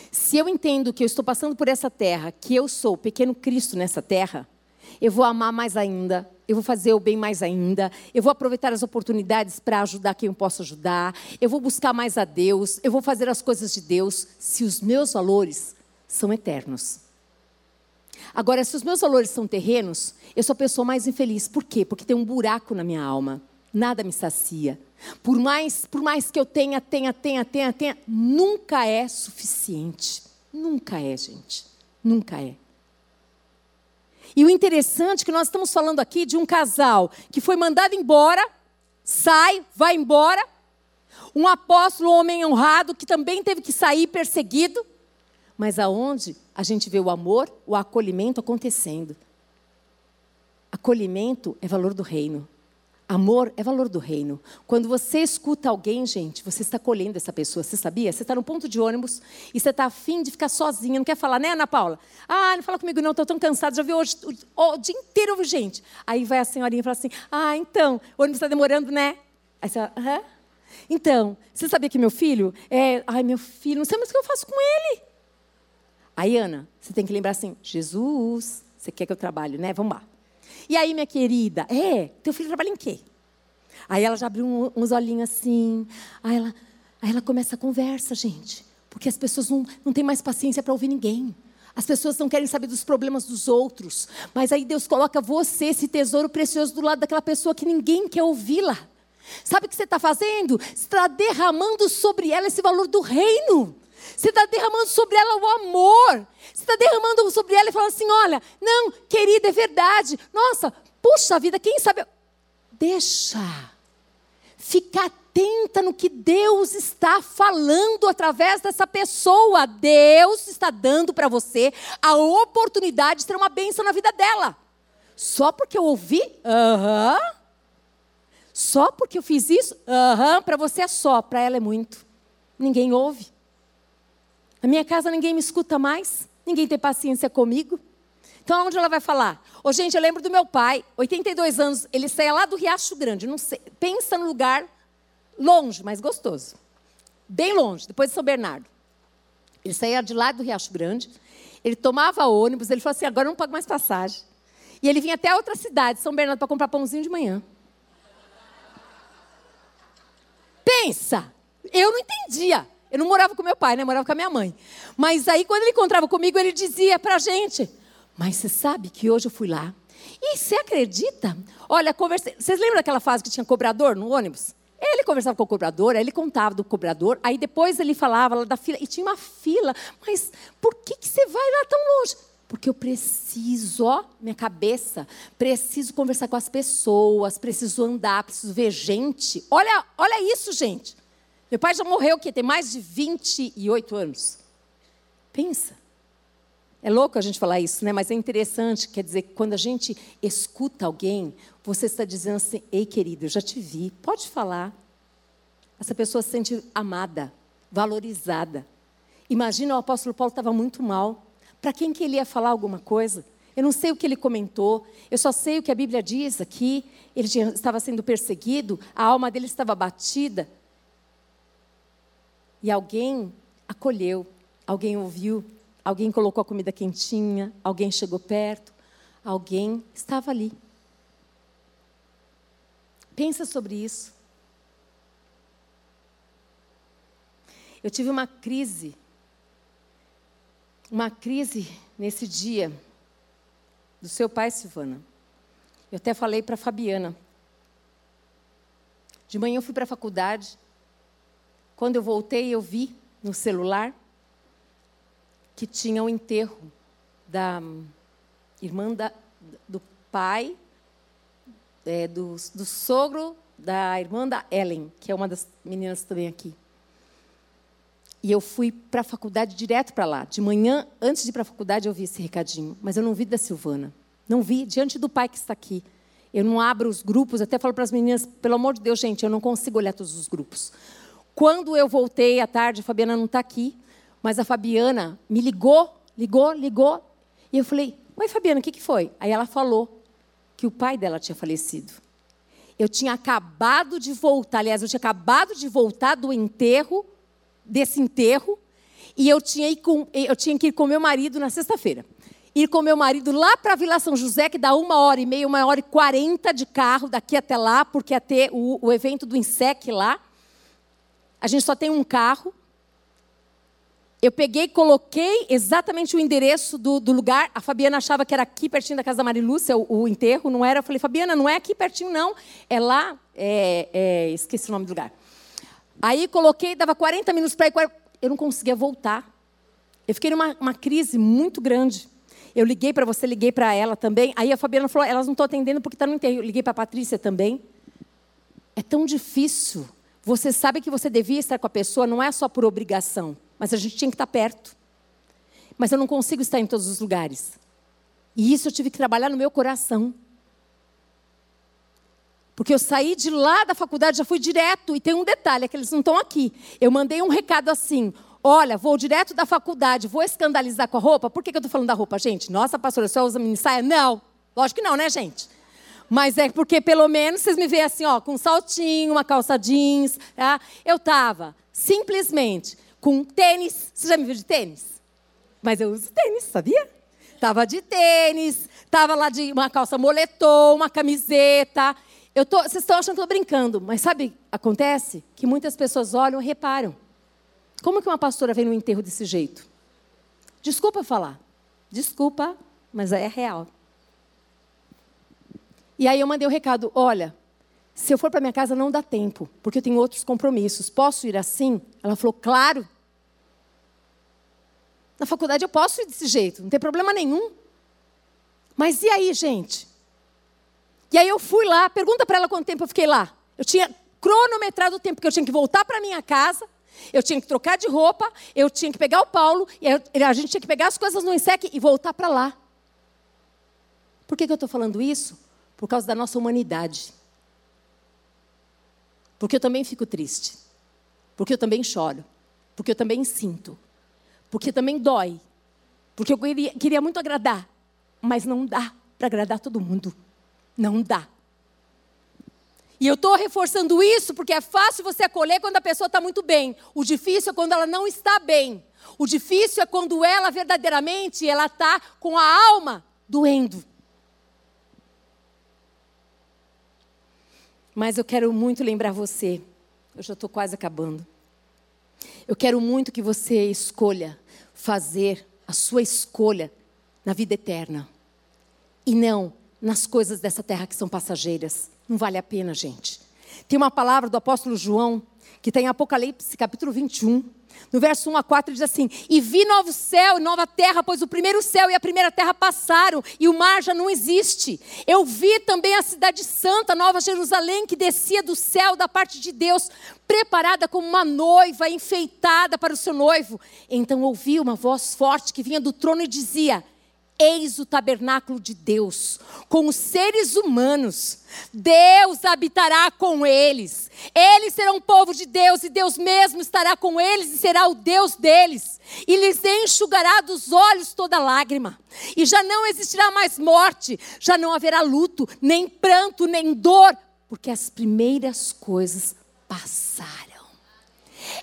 [SPEAKER 1] Se eu entendo que eu estou passando por essa terra, que eu sou o pequeno Cristo nessa terra, eu vou amar mais ainda, eu vou fazer o bem mais ainda, eu vou aproveitar as oportunidades para ajudar quem eu posso ajudar, eu vou buscar mais a Deus, eu vou fazer as coisas de Deus, se os meus valores são eternos. Agora, se os meus valores são terrenos, eu sou a pessoa mais infeliz. Por quê? Porque tem um buraco na minha alma. Nada me sacia. Por mais, por mais que eu tenha, tenha, tenha, tenha, tenha, nunca é suficiente. Nunca é, gente. Nunca é. E o interessante é que nós estamos falando aqui de um casal que foi mandado embora, sai, vai embora. Um apóstolo, um homem honrado, que também teve que sair perseguido. Mas aonde a gente vê o amor, o acolhimento acontecendo. Acolhimento é valor do reino. Amor é valor do reino. Quando você escuta alguém, gente, você está acolhendo essa pessoa. Você sabia? Você está no ponto de ônibus e você está afim de ficar sozinha, não quer falar, né, Ana Paula? Ah, não fala comigo não, estou tão cansada, já vi hoje o, o, dia inteiro ouvi gente. Aí vai a senhorinha e fala assim, ah, então, o ônibus está demorando, né? Aí você fala, aham. Então, você sabia que meu filho é. Ai, meu filho, não sei mais o que eu faço com ele. Aí, Ana, você tem que lembrar assim: Jesus, você quer que eu trabalhe, né? Vamos lá. E aí, minha querida, é, teu filho trabalha em quê? Aí ela já abriu um, uns olhinhos assim. Aí ela, aí ela começa a conversa, gente. Porque as pessoas não, não têm mais paciência para ouvir ninguém. As pessoas não querem saber dos problemas dos outros. Mas aí Deus coloca você, esse tesouro precioso, do lado daquela pessoa que ninguém quer ouvi-la. Sabe o que você está fazendo? Você está derramando sobre ela esse valor do reino. Você está derramando sobre ela o amor. Você está derramando sobre ela e falando assim: olha, não, querida, é verdade. Nossa, puxa vida, quem sabe. Deixa. Fica atenta no que Deus está falando através dessa pessoa. Deus está dando para você a oportunidade de ter uma bênção na vida dela. Só porque eu ouvi? Aham. Só porque eu fiz isso? Aham, para você é só, para ela é muito. Ninguém ouve. Na minha casa ninguém me escuta mais, ninguém tem paciência comigo. Então, onde ela vai falar? Ô, gente, eu lembro do meu pai, 82 anos, ele saía lá do Riacho Grande. Não sei, pensa num lugar longe, mas gostoso. Bem longe, depois de São Bernardo. Ele saía de lá do Riacho Grande, ele tomava ônibus, ele falou assim: agora eu não pago mais passagem. E ele vinha até outra cidade, São Bernardo, para comprar pãozinho de manhã. Pensa! Eu não entendia. Eu não morava com meu pai, né? Eu morava com a minha mãe. Mas aí, quando ele encontrava comigo, ele dizia para a gente: Mas você sabe que hoje eu fui lá. E você acredita? Olha, conversei. Vocês lembram daquela fase que tinha cobrador no ônibus? Ele conversava com o cobrador, aí ele contava do cobrador, aí depois ele falava lá da fila, e tinha uma fila. Mas por que, que você vai lá tão longe? Porque eu preciso, ó, minha cabeça, preciso conversar com as pessoas, preciso andar, preciso ver gente. Olha, olha isso, gente. Meu pai já morreu, que tem mais de 28 anos. Pensa. É louco a gente falar isso, né? Mas é interessante, quer dizer, quando a gente escuta alguém, você está dizendo assim: "Ei, querido, eu já te vi, pode falar". Essa pessoa se sente amada, valorizada. Imagina o apóstolo Paulo estava muito mal. Para quem que ele ia falar alguma coisa? Eu não sei o que ele comentou, eu só sei o que a Bíblia diz aqui. Ele estava sendo perseguido, a alma dele estava batida. E alguém acolheu, alguém ouviu, alguém colocou a comida quentinha, alguém chegou perto, alguém estava ali. Pensa sobre isso. Eu tive uma crise, uma crise nesse dia do seu pai, Silvana. Eu até falei para Fabiana. De manhã eu fui para a faculdade, quando eu voltei, eu vi no celular que tinha o um enterro da irmã da, do pai, é, do, do sogro da irmã da Ellen, que é uma das meninas também aqui. E eu fui para a faculdade direto para lá. De manhã, antes de ir para a faculdade, eu vi esse recadinho. Mas eu não vi da Silvana. Não vi, diante do pai que está aqui. Eu não abro os grupos, até falo para as meninas, pelo amor de Deus, gente, eu não consigo olhar todos os grupos. Quando eu voltei à tarde, a Fabiana não está aqui, mas a Fabiana me ligou, ligou, ligou. E eu falei: Oi, Fabiana, o que, que foi? Aí ela falou que o pai dela tinha falecido. Eu tinha acabado de voltar, aliás, eu tinha acabado de voltar do enterro, desse enterro, e eu tinha, com, eu tinha que ir com meu marido na sexta-feira. Ir com meu marido lá para a Vila São José, que dá uma hora e meia, uma hora e quarenta de carro daqui até lá, porque ia ter o, o evento do INSEC lá. A gente só tem um carro. Eu peguei, coloquei exatamente o endereço do, do, lugar. A Fabiana achava que era aqui pertinho da casa da Marilúcia, o, o enterro, não era. Eu falei, Fabiana, não é aqui pertinho, não. É lá, é, é, esqueci o nome do lugar. Aí coloquei, dava 40 minutos para ir. Eu não conseguia voltar. Eu fiquei numa uma crise muito grande. Eu liguei para você, liguei para ela também. Aí a Fabiana falou, elas não estão atendendo porque está no enterro. Eu liguei para a Patrícia também. É tão difícil você sabe que você devia estar com a pessoa, não é só por obrigação, mas a gente tinha que estar perto. Mas eu não consigo estar em todos os lugares. E isso eu tive que trabalhar no meu coração. Porque eu saí de lá da faculdade, já fui direto. E tem um detalhe, é que eles não estão aqui. Eu mandei um recado assim: Olha, vou direto da faculdade, vou escandalizar com a roupa. Por que, que eu estou falando da roupa, gente? Nossa, pastora, só usa mini saia? Não. Lógico que não, né, gente? Mas é porque pelo menos vocês me veem assim, ó, com um saltinho, uma calça jeans. Tá? Eu estava simplesmente com tênis. Você já me viu de tênis? Mas eu uso tênis, sabia? Tava de tênis, tava lá de uma calça moletom, uma camiseta. Eu tô, vocês estão achando que eu estou brincando, mas sabe, acontece que muitas pessoas olham e reparam. Como que uma pastora vem no enterro desse jeito? Desculpa falar. Desculpa, mas é real. E aí eu mandei o um recado: olha, se eu for para minha casa não dá tempo, porque eu tenho outros compromissos. Posso ir assim? Ela falou: claro. Na faculdade eu posso ir desse jeito, não tem problema nenhum. Mas e aí, gente? E aí eu fui lá, pergunta para ela quanto tempo eu fiquei lá. Eu tinha cronometrado o tempo que eu tinha que voltar para minha casa, eu tinha que trocar de roupa, eu tinha que pegar o Paulo, e a gente tinha que pegar as coisas no INSEC e voltar para lá. Por que, que eu estou falando isso? Por causa da nossa humanidade. Porque eu também fico triste. Porque eu também choro. Porque eu também sinto. Porque também dói. Porque eu queria, queria muito agradar. Mas não dá para agradar todo mundo. Não dá. E eu estou reforçando isso porque é fácil você acolher quando a pessoa está muito bem. O difícil é quando ela não está bem. O difícil é quando ela verdadeiramente ela está com a alma doendo. Mas eu quero muito lembrar você, eu já estou quase acabando. Eu quero muito que você escolha fazer a sua escolha na vida eterna. E não nas coisas dessa terra que são passageiras. Não vale a pena, gente. Tem uma palavra do apóstolo João, que está em Apocalipse, capítulo 21, no verso 1 a 4 diz assim: E vi novo céu e nova terra, pois o primeiro céu e a primeira terra passaram, e o mar já não existe. Eu vi também a cidade santa, Nova Jerusalém, que descia do céu da parte de Deus, preparada como uma noiva enfeitada para o seu noivo. Então ouvi uma voz forte que vinha do trono e dizia: Eis o tabernáculo de Deus, com os seres humanos. Deus habitará com eles. Eles serão o povo de Deus e Deus mesmo estará com eles e será o Deus deles. E lhes enxugará dos olhos toda lágrima. E já não existirá mais morte, já não haverá luto, nem pranto, nem dor, porque as primeiras coisas passaram.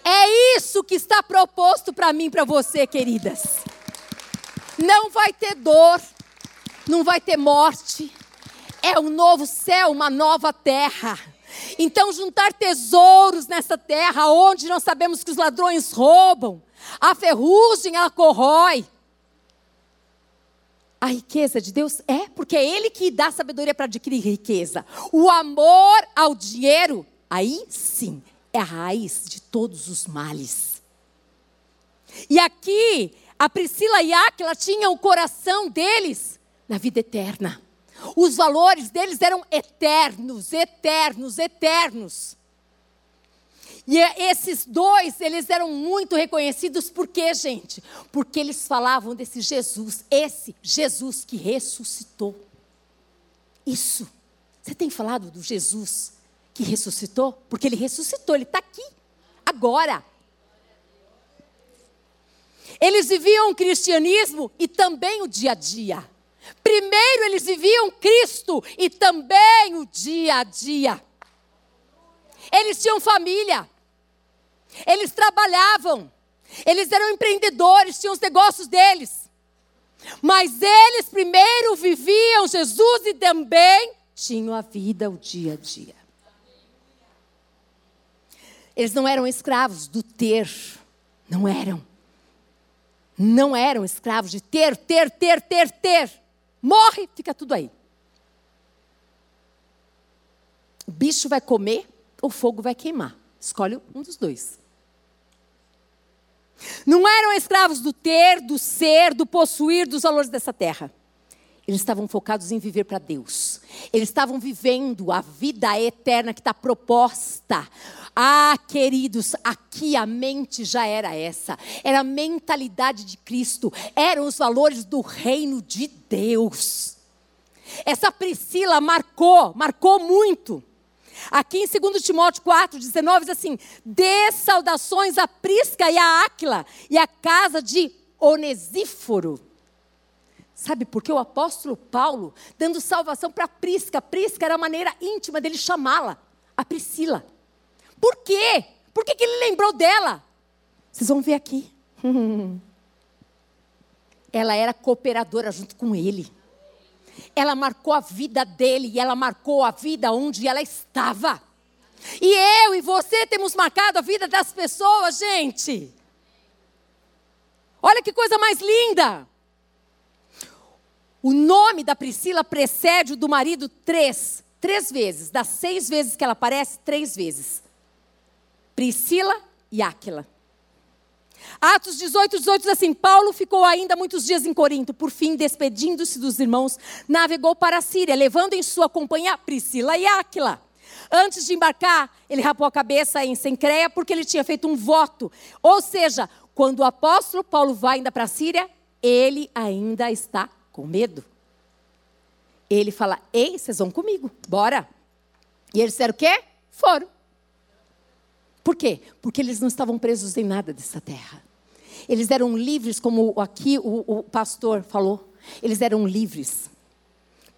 [SPEAKER 1] É isso que está proposto para mim, para você, queridas. Não vai ter dor, não vai ter morte. É um novo céu, uma nova terra. Então, juntar tesouros nessa terra, onde nós sabemos que os ladrões roubam, a ferrugem ela corrói. A riqueza de Deus é porque é Ele que dá sabedoria para adquirir riqueza. O amor ao dinheiro, aí sim, é a raiz de todos os males. E aqui a Priscila e Áquila tinham o coração deles na vida eterna. Os valores deles eram eternos, eternos, eternos. E esses dois, eles eram muito reconhecidos por quê, gente? Porque eles falavam desse Jesus, esse Jesus que ressuscitou. Isso. Você tem falado do Jesus que ressuscitou? Porque ele ressuscitou, ele está aqui, agora. Eles viviam o cristianismo e também o dia a dia. Primeiro eles viviam Cristo e também o dia a dia. Eles tinham família. Eles trabalhavam. Eles eram empreendedores, tinham os negócios deles. Mas eles primeiro viviam Jesus e também tinham a vida, o dia a dia. Eles não eram escravos do ter, não eram não eram escravos de ter, ter, ter, ter, ter. Morre, fica tudo aí. O bicho vai comer ou o fogo vai queimar. Escolhe um dos dois. Não eram escravos do ter, do ser, do possuir, dos valores dessa terra. Eles estavam focados em viver para Deus. Eles estavam vivendo a vida eterna que está proposta. Ah, queridos, aqui a mente já era essa. Era a mentalidade de Cristo. Eram os valores do reino de Deus. Essa Priscila marcou, marcou muito. Aqui em 2 Timóteo 4, 19, diz assim: dê saudações a Prisca e a Áquila e a casa de Onesíforo. Sabe por que o apóstolo Paulo, dando salvação para Prisca, Prisca era a maneira íntima dele chamá-la, a Priscila. Por quê? Por que, que ele lembrou dela? Vocês vão ver aqui. Ela era cooperadora junto com ele. Ela marcou a vida dele e ela marcou a vida onde ela estava. E eu e você temos marcado a vida das pessoas, gente. Olha que coisa mais linda. O nome da Priscila precede o do marido três, três vezes. Das seis vezes que ela aparece, três vezes. Priscila e Áquila. Atos 18, 18 diz assim: Paulo ficou ainda muitos dias em Corinto. Por fim, despedindo-se dos irmãos, navegou para a Síria, levando em sua companhia Priscila e Áquila. Antes de embarcar, ele rapou a cabeça em Sencreia porque ele tinha feito um voto. Ou seja, quando o apóstolo Paulo vai ainda para a Síria, ele ainda está com medo. Ele fala: Ei, vocês vão comigo, bora. E eles disseram o quê? Foram. Por quê? Porque eles não estavam presos em nada dessa terra. Eles eram livres, como aqui o, o pastor falou. Eles eram livres.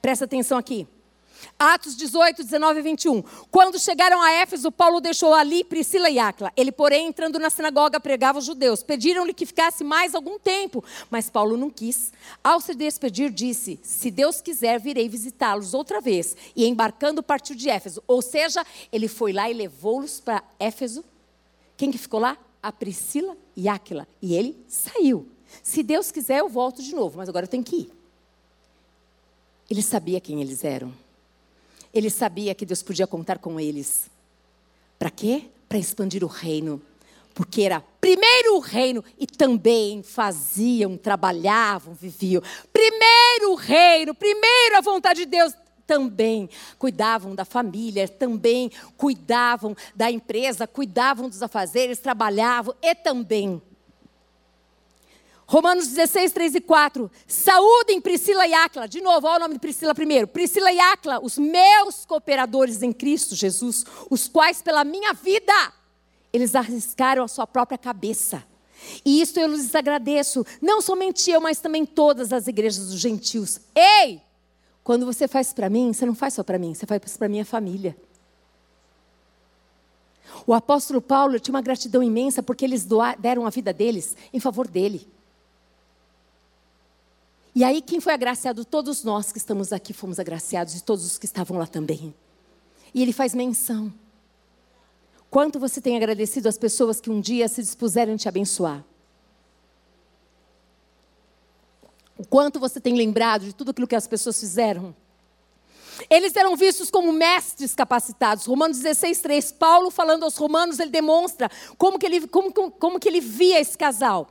[SPEAKER 1] Presta atenção aqui. Atos 18, 19 e 21. Quando chegaram a Éfeso, Paulo deixou ali Priscila e Áquila. Ele, porém, entrando na sinagoga, pregava aos judeus. Pediram-lhe que ficasse mais algum tempo, mas Paulo não quis. Ao se despedir, disse: Se Deus quiser, virei visitá-los outra vez. E embarcando, partiu de Éfeso. Ou seja, ele foi lá e levou-los para Éfeso. Quem que ficou lá? A Priscila e Áquila. E ele saiu. Se Deus quiser, eu volto de novo, mas agora eu tenho que ir. Ele sabia quem eles eram. Ele sabia que Deus podia contar com eles. Para quê? Para expandir o reino. Porque era primeiro o reino e também faziam, trabalhavam, viviam. Primeiro o reino, primeiro a vontade de Deus, também cuidavam da família, também cuidavam da empresa, cuidavam dos afazeres, trabalhavam e também Romanos 16, 3 e 4. Saúdem Priscila e Áquila. De novo, olha o nome de Priscila primeiro. Priscila e Áquila, os meus cooperadores em Cristo Jesus, os quais pela minha vida, eles arriscaram a sua própria cabeça. E isso eu lhes agradeço. Não somente eu, mas também todas as igrejas dos gentios. Ei! Quando você faz para mim, você não faz só para mim, você faz para minha família. O apóstolo Paulo tinha uma gratidão imensa porque eles deram a vida deles em favor dele. E aí, quem foi agraciado? Todos nós que estamos aqui fomos agraciados e todos os que estavam lá também. E ele faz menção. Quanto você tem agradecido às pessoas que um dia se dispuseram a te abençoar? O quanto você tem lembrado de tudo aquilo que as pessoas fizeram? Eles eram vistos como mestres capacitados. Romanos 16, 3. Paulo, falando aos romanos, ele demonstra como que ele, como, como, como que ele via esse casal.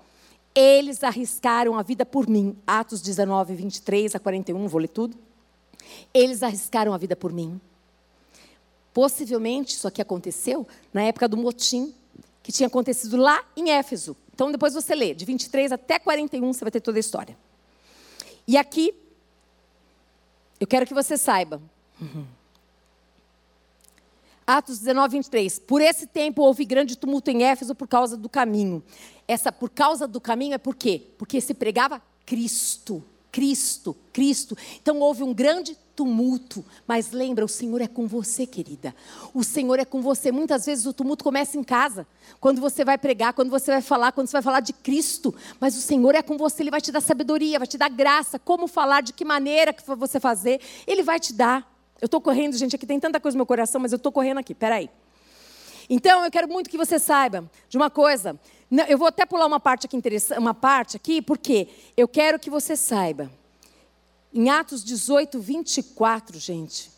[SPEAKER 1] Eles arriscaram a vida por mim. Atos 19, 23 a 41, vou ler tudo. Eles arriscaram a vida por mim. Possivelmente isso aqui aconteceu na época do motim, que tinha acontecido lá em Éfeso. Então depois você lê, de 23 até 41, você vai ter toda a história. E aqui, eu quero que você saiba. Atos 19, 23. Por esse tempo houve grande tumulto em Éfeso por causa do caminho. Essa por causa do caminho é por quê? Porque se pregava Cristo. Cristo, Cristo. Então houve um grande tumulto, mas lembra, o Senhor é com você, querida. O Senhor é com você. Muitas vezes o tumulto começa em casa, quando você vai pregar, quando você vai falar, quando você vai falar de Cristo. Mas o Senhor é com você, Ele vai te dar sabedoria, vai te dar graça, como falar, de que maneira que você fazer, Ele vai te dar. Eu estou correndo, gente, aqui tem tanta coisa no meu coração, mas eu estou correndo aqui, peraí. Então, eu quero muito que você saiba de uma coisa. Eu vou até pular uma parte aqui interessante, uma parte aqui, porque eu quero que você saiba. Em Atos 18, 24, gente,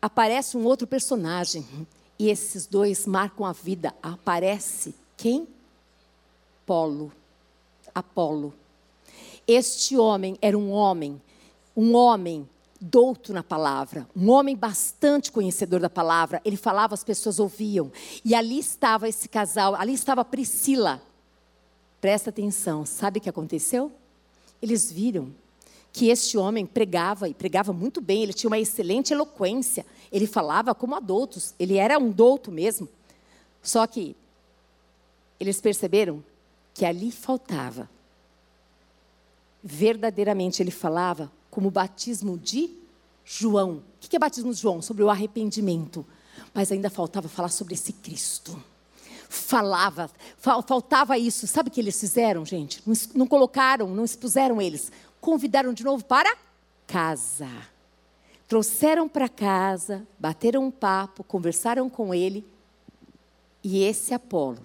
[SPEAKER 1] aparece um outro personagem. E esses dois marcam a vida. Aparece quem? Apolo. Apolo. Este homem era um homem, um homem douto na palavra, um homem bastante conhecedor da palavra. Ele falava, as pessoas ouviam. E ali estava esse casal, ali estava Priscila. Presta atenção, sabe o que aconteceu? Eles viram que este homem pregava e pregava muito bem, ele tinha uma excelente eloquência. Ele falava como adultos, ele era um douto mesmo. Só que eles perceberam que ali faltava. Verdadeiramente ele falava como o batismo de João. O que é batismo de João? Sobre o arrependimento. Mas ainda faltava falar sobre esse Cristo. Falava, faltava isso. Sabe o que eles fizeram, gente? Não, colocaram, não expuseram eles. Convidaram de novo para casa. Trouxeram para casa, bateram um papo, conversaram com ele. E esse Apolo,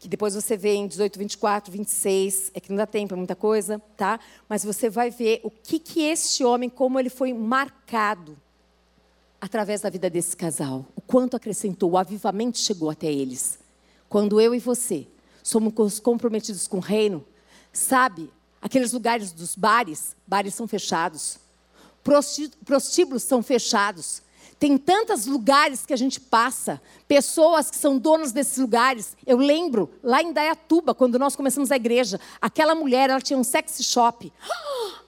[SPEAKER 1] que depois você vê em 18, 24, 26, é que não dá tempo, é muita coisa, tá? Mas você vai ver o que que este homem, como ele foi marcado através da vida desse casal, o quanto acrescentou, o avivamento chegou até eles. Quando eu e você somos comprometidos com o reino, sabe, aqueles lugares dos bares, bares são fechados, prostíbulos são fechados, tem tantos lugares que a gente passa, pessoas que são donas desses lugares. Eu lembro, lá em Dayatuba, quando nós começamos a igreja, aquela mulher, ela tinha um sexy shop.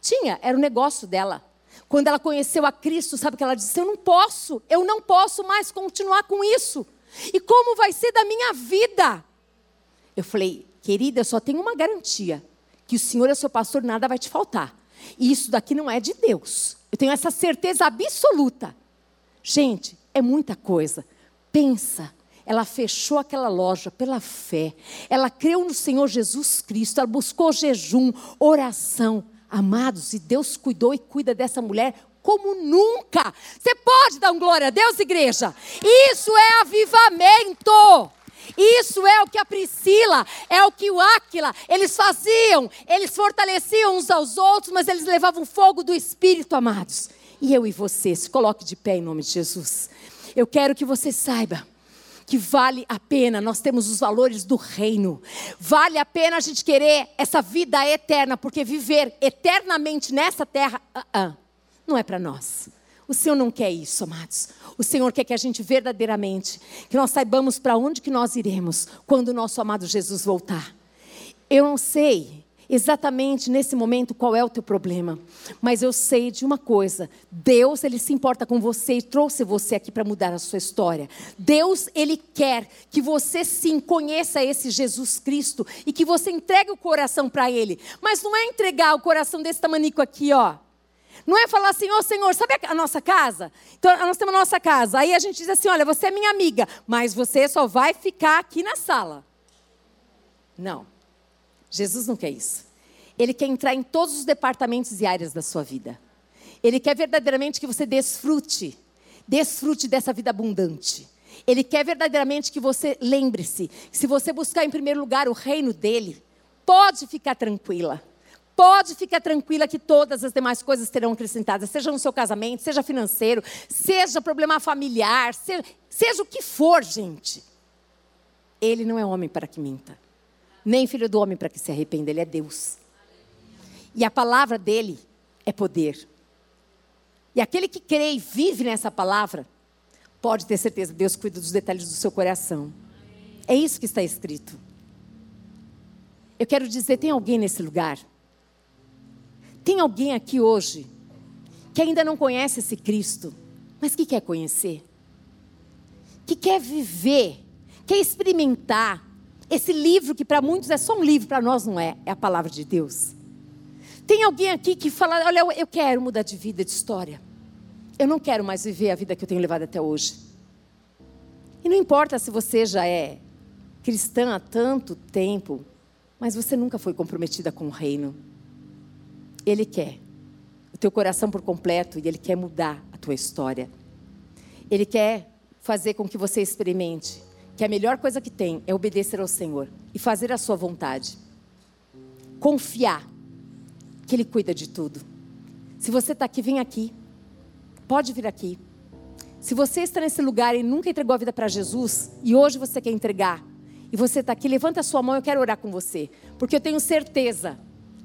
[SPEAKER 1] Tinha, era o negócio dela. Quando ela conheceu a Cristo, sabe o que ela disse? Eu não posso, eu não posso mais continuar com isso. E como vai ser da minha vida? Eu falei, querida, eu só tenho uma garantia: que o Senhor é seu pastor, nada vai te faltar. E isso daqui não é de Deus. Eu tenho essa certeza absoluta. Gente, é muita coisa. Pensa, ela fechou aquela loja pela fé. Ela creu no Senhor Jesus Cristo. Ela buscou jejum, oração. Amados, e Deus cuidou e cuida dessa mulher como nunca. Você pode dar um glória a Deus, igreja? Isso é avivamento. Isso é o que a Priscila, é o que o Áquila, eles faziam. Eles fortaleciam uns aos outros, mas eles levavam fogo do Espírito, amados. E eu e você, se coloque de pé em nome de Jesus. Eu quero que você saiba que vale a pena, nós temos os valores do reino. Vale a pena a gente querer essa vida eterna, porque viver eternamente nessa terra, uh -uh, não é para nós. O Senhor não quer isso, amados. O Senhor quer que a gente verdadeiramente, que nós saibamos para onde que nós iremos quando o nosso amado Jesus voltar. Eu não sei exatamente nesse momento qual é o teu problema. Mas eu sei de uma coisa: Deus, ele se importa com você e trouxe você aqui para mudar a sua história. Deus, ele quer que você sim conheça esse Jesus Cristo e que você entregue o coração para ele. Mas não é entregar o coração desse tamanico aqui, ó. Não é falar assim, ô oh, Senhor, sabe a nossa casa? Então, nós temos a nossa casa. Aí a gente diz assim: olha, você é minha amiga, mas você só vai ficar aqui na sala. Não. Jesus não quer isso. Ele quer entrar em todos os departamentos e áreas da sua vida. Ele quer verdadeiramente que você desfrute, desfrute dessa vida abundante. Ele quer verdadeiramente que você lembre-se, se você buscar em primeiro lugar o reino dele, pode ficar tranquila. Pode ficar tranquila que todas as demais coisas serão acrescentadas, seja no seu casamento, seja financeiro, seja problema familiar, seja, seja o que for, gente. Ele não é homem para que minta nem filho do homem para que se arrependa, ele é Deus. E a palavra dele é poder. E aquele que crê e vive nessa palavra, pode ter certeza, Deus cuida dos detalhes do seu coração. É isso que está escrito. Eu quero dizer, tem alguém nesse lugar? Tem alguém aqui hoje que ainda não conhece esse Cristo, mas que quer conhecer? Que quer viver, quer experimentar, esse livro, que para muitos é só um livro, para nós não é, é a palavra de Deus. Tem alguém aqui que fala: olha, eu quero mudar de vida, de história. Eu não quero mais viver a vida que eu tenho levado até hoje. E não importa se você já é cristã há tanto tempo, mas você nunca foi comprometida com o reino. Ele quer o teu coração por completo e ele quer mudar a tua história. Ele quer fazer com que você experimente que a melhor coisa que tem é obedecer ao Senhor e fazer a sua vontade. Confiar que Ele cuida de tudo. Se você está aqui, vem aqui. Pode vir aqui. Se você está nesse lugar e nunca entregou a vida para Jesus, e hoje você quer entregar, e você está aqui, levanta a sua mão, eu quero orar com você. Porque eu tenho certeza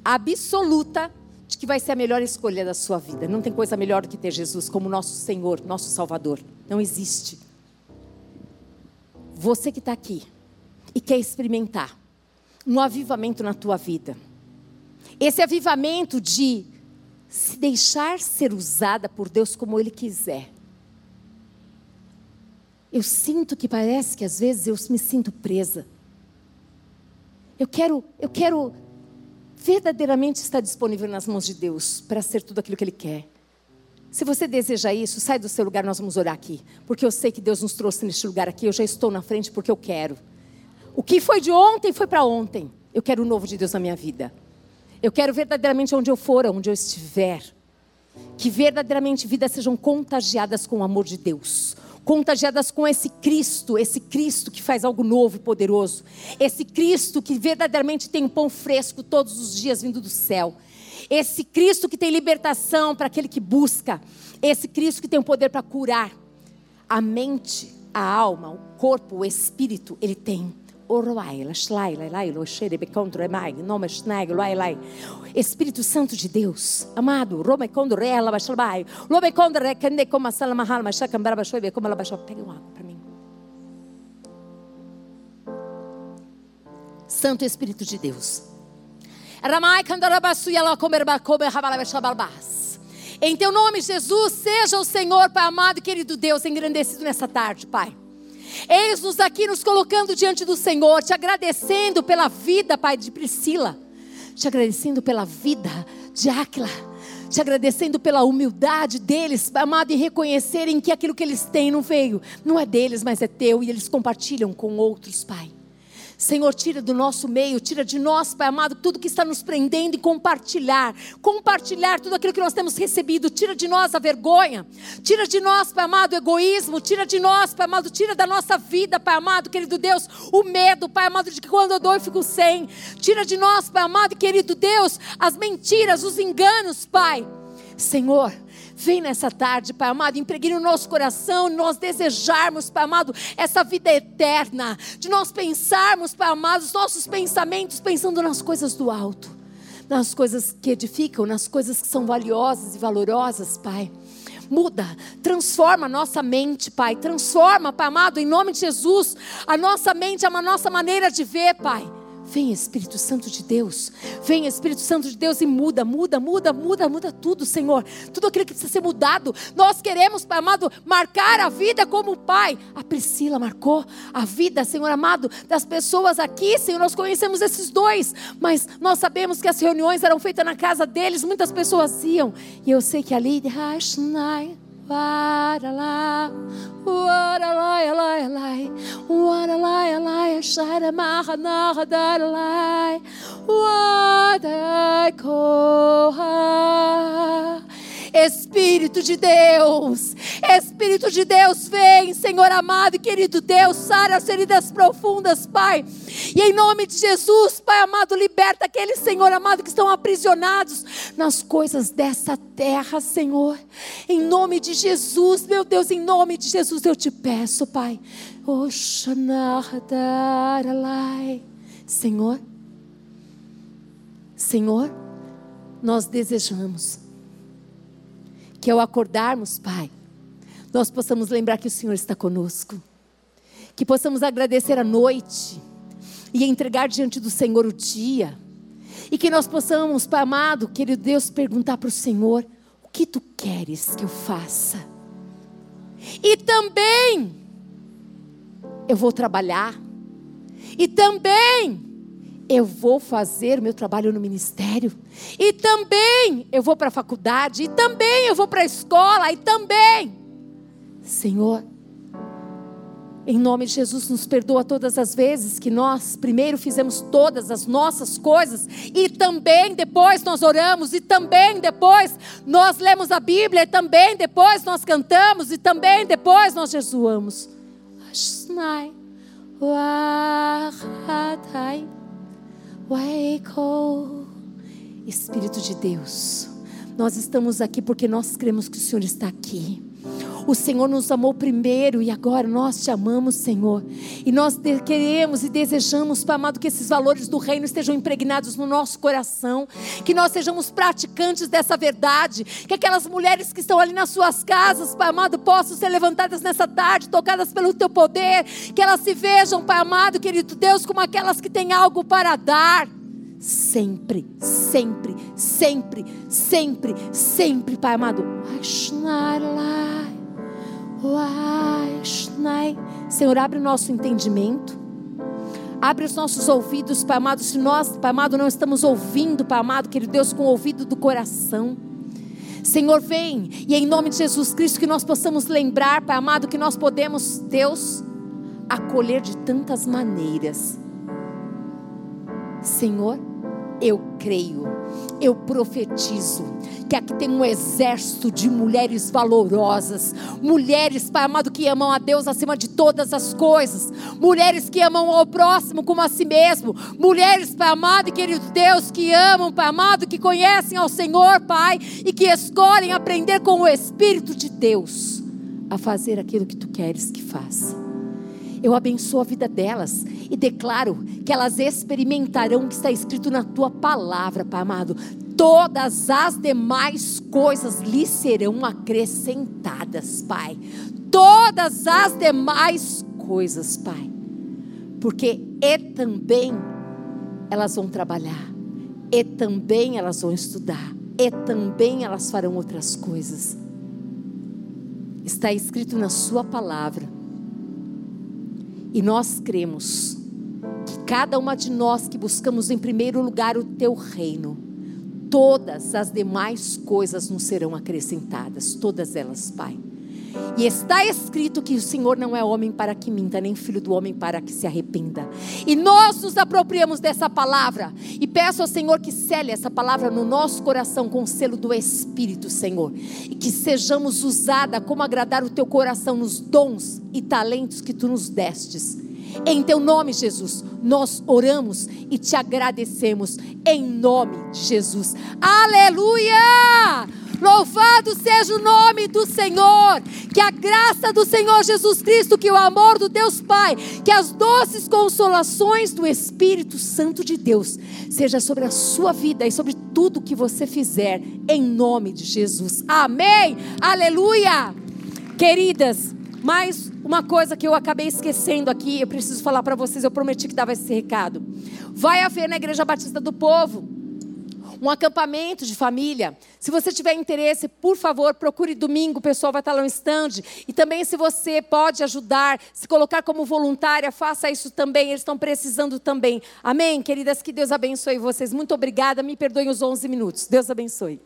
[SPEAKER 1] absoluta de que vai ser a melhor escolha da sua vida. Não tem coisa melhor do que ter Jesus como nosso Senhor, nosso Salvador. Não existe. Você que está aqui e quer experimentar um avivamento na tua vida. Esse avivamento de se deixar ser usada por Deus como Ele quiser. Eu sinto que parece que às vezes eu me sinto presa. Eu quero, eu quero verdadeiramente estar disponível nas mãos de Deus para ser tudo aquilo que Ele quer. Se você deseja isso, sai do seu lugar, nós vamos orar aqui. Porque eu sei que Deus nos trouxe neste lugar aqui, eu já estou na frente porque eu quero. O que foi de ontem foi para ontem. Eu quero o novo de Deus na minha vida. Eu quero verdadeiramente onde eu for, onde eu estiver. Que verdadeiramente vidas sejam contagiadas com o amor de Deus. Contagiadas com esse Cristo, esse Cristo que faz algo novo e poderoso. Esse Cristo que verdadeiramente tem um pão fresco todos os dias vindo do céu. Esse Cristo que tem libertação para aquele que busca. Esse Cristo que tem o poder para curar. A mente, a alma, o corpo, o espírito, ele tem. Espírito Santo de Deus, amado, Pega um água para mim. Santo Espírito de Deus. Em teu nome, Jesus, seja o Senhor, Pai amado e querido Deus, engrandecido nessa tarde, Pai. Eis-nos aqui nos colocando diante do Senhor, te agradecendo pela vida, Pai, de Priscila, te agradecendo pela vida de Áquila, te agradecendo pela humildade deles, Pai amado, em reconhecerem que aquilo que eles têm não veio, não é deles, mas é teu, e eles compartilham com outros, Pai. Senhor, tira do nosso meio, tira de nós, Pai amado, tudo que está nos prendendo e compartilhar. Compartilhar tudo aquilo que nós temos recebido. Tira de nós a vergonha. Tira de nós, Pai amado, o egoísmo. Tira de nós, Pai amado, tira da nossa vida, Pai amado, querido Deus, o medo, Pai amado, de que quando eu dou eu fico sem. Tira de nós, Pai amado, querido Deus, as mentiras, os enganos, Pai. Senhor, Vem nessa tarde, Pai amado, impregne no nosso coração, nós desejarmos, Pai amado, essa vida eterna, de nós pensarmos, Pai amado, os nossos pensamentos pensando nas coisas do alto, nas coisas que edificam, nas coisas que são valiosas e valorosas, Pai. Muda, transforma a nossa mente, Pai. Transforma, Pai amado, em nome de Jesus, a nossa mente, a nossa maneira de ver, Pai. Vem Espírito Santo de Deus, vem Espírito Santo de Deus e muda, muda, muda, muda, muda tudo, Senhor. Tudo aquilo que precisa ser mudado. Nós queremos, Pai amado, marcar a vida como Pai. A Priscila marcou a vida, Senhor amado, das pessoas aqui, Senhor. Nós conhecemos esses dois, mas nós sabemos que as reuniões eram feitas na casa deles, muitas pessoas iam. E eu sei que ali, what a lie, what a lie, a lie, a lie, what a lie, a lie, a shara maha naha da lie, what a koha. Espírito de Deus, Espírito de Deus, vem, Senhor amado e querido Deus, sara as feridas profundas, Pai. E em nome de Jesus, Pai amado, liberta aqueles, Senhor amado, que estão aprisionados nas coisas dessa terra, Senhor. Em nome de Jesus, meu Deus, em nome de Jesus, eu te peço, Pai. Senhor, Senhor, nós desejamos que ao acordarmos, Pai, nós possamos lembrar que o Senhor está conosco, que possamos agradecer a noite e entregar diante do Senhor o dia, e que nós possamos, Pai amado, querido Deus, perguntar para o Senhor: o que tu queres que eu faça? E também eu vou trabalhar, e também eu vou fazer o meu trabalho no ministério, e também eu vou para a faculdade, e também eu vou para a escola, e também, Senhor, em nome de Jesus, nos perdoa todas as vezes que nós primeiro fizemos todas as nossas coisas e também depois nós oramos, e também depois nós lemos a Bíblia, e também depois nós cantamos, e também depois nós jesuamos. Ashnai, Espírito de Deus, nós estamos aqui porque nós cremos que o Senhor está aqui. O Senhor nos amou primeiro e agora nós te amamos, Senhor. E nós queremos e desejamos, Pai amado, que esses valores do reino estejam impregnados no nosso coração, que nós sejamos praticantes dessa verdade, que aquelas mulheres que estão ali nas suas casas, Pai amado, possam ser levantadas nessa tarde, tocadas pelo teu poder, que elas se vejam, Pai amado, querido Deus, como aquelas que têm algo para dar. Sempre, sempre, sempre, sempre, sempre, Pai amado. Senhor, abre o nosso entendimento. Abre os nossos ouvidos, Pai amado. Se nós, Pai amado, não estamos ouvindo, Pai amado, querido Deus, com o ouvido do coração. Senhor, vem e em nome de Jesus Cristo que nós possamos lembrar, Pai amado, que nós podemos, Deus, acolher de tantas maneiras. Senhor, eu creio, eu profetizo que aqui tem um exército de mulheres valorosas, mulheres, Pai amado, que amam a Deus acima de todas as coisas, mulheres que amam ao próximo como a si mesmo, mulheres, Pai amado e querido Deus, que amam, Pai amado, que conhecem ao Senhor, Pai, e que escolhem aprender com o Espírito de Deus a fazer aquilo que tu queres que faça. Eu abençoo a vida delas e declaro que elas experimentarão o que está escrito na tua palavra, Pai amado. Todas as demais coisas lhes serão acrescentadas, Pai. Todas as demais coisas, Pai. Porque e também elas vão trabalhar, e também elas vão estudar, e também elas farão outras coisas. Está escrito na Sua palavra e nós cremos cada uma de nós que buscamos em primeiro lugar o teu reino, todas as demais coisas nos serão acrescentadas, todas elas, Pai. E está escrito que o Senhor não é homem para que minta, nem filho do homem para que se arrependa. E nós nos apropriamos dessa palavra. E peço ao Senhor que cele essa palavra no nosso coração com o selo do Espírito, Senhor. E que sejamos usada como agradar o teu coração nos dons e talentos que tu nos destes. Em teu nome, Jesus, nós oramos e te agradecemos. Em nome de Jesus. Aleluia! Louvado seja o nome do Senhor. Que a graça do Senhor Jesus Cristo, que o amor do Deus Pai, que as doces consolações do Espírito Santo de Deus seja sobre a sua vida e sobre tudo que você fizer, em nome de Jesus. Amém. Aleluia. Queridas, mais uma coisa que eu acabei esquecendo aqui, eu preciso falar para vocês, eu prometi que dava esse recado. Vai haver na Igreja Batista do Povo um acampamento de família. Se você tiver interesse, por favor, procure domingo, o pessoal vai estar lá no stand. E também, se você pode ajudar, se colocar como voluntária, faça isso também. Eles estão precisando também. Amém, queridas? Que Deus abençoe vocês. Muito obrigada. Me perdoem os 11 minutos. Deus abençoe.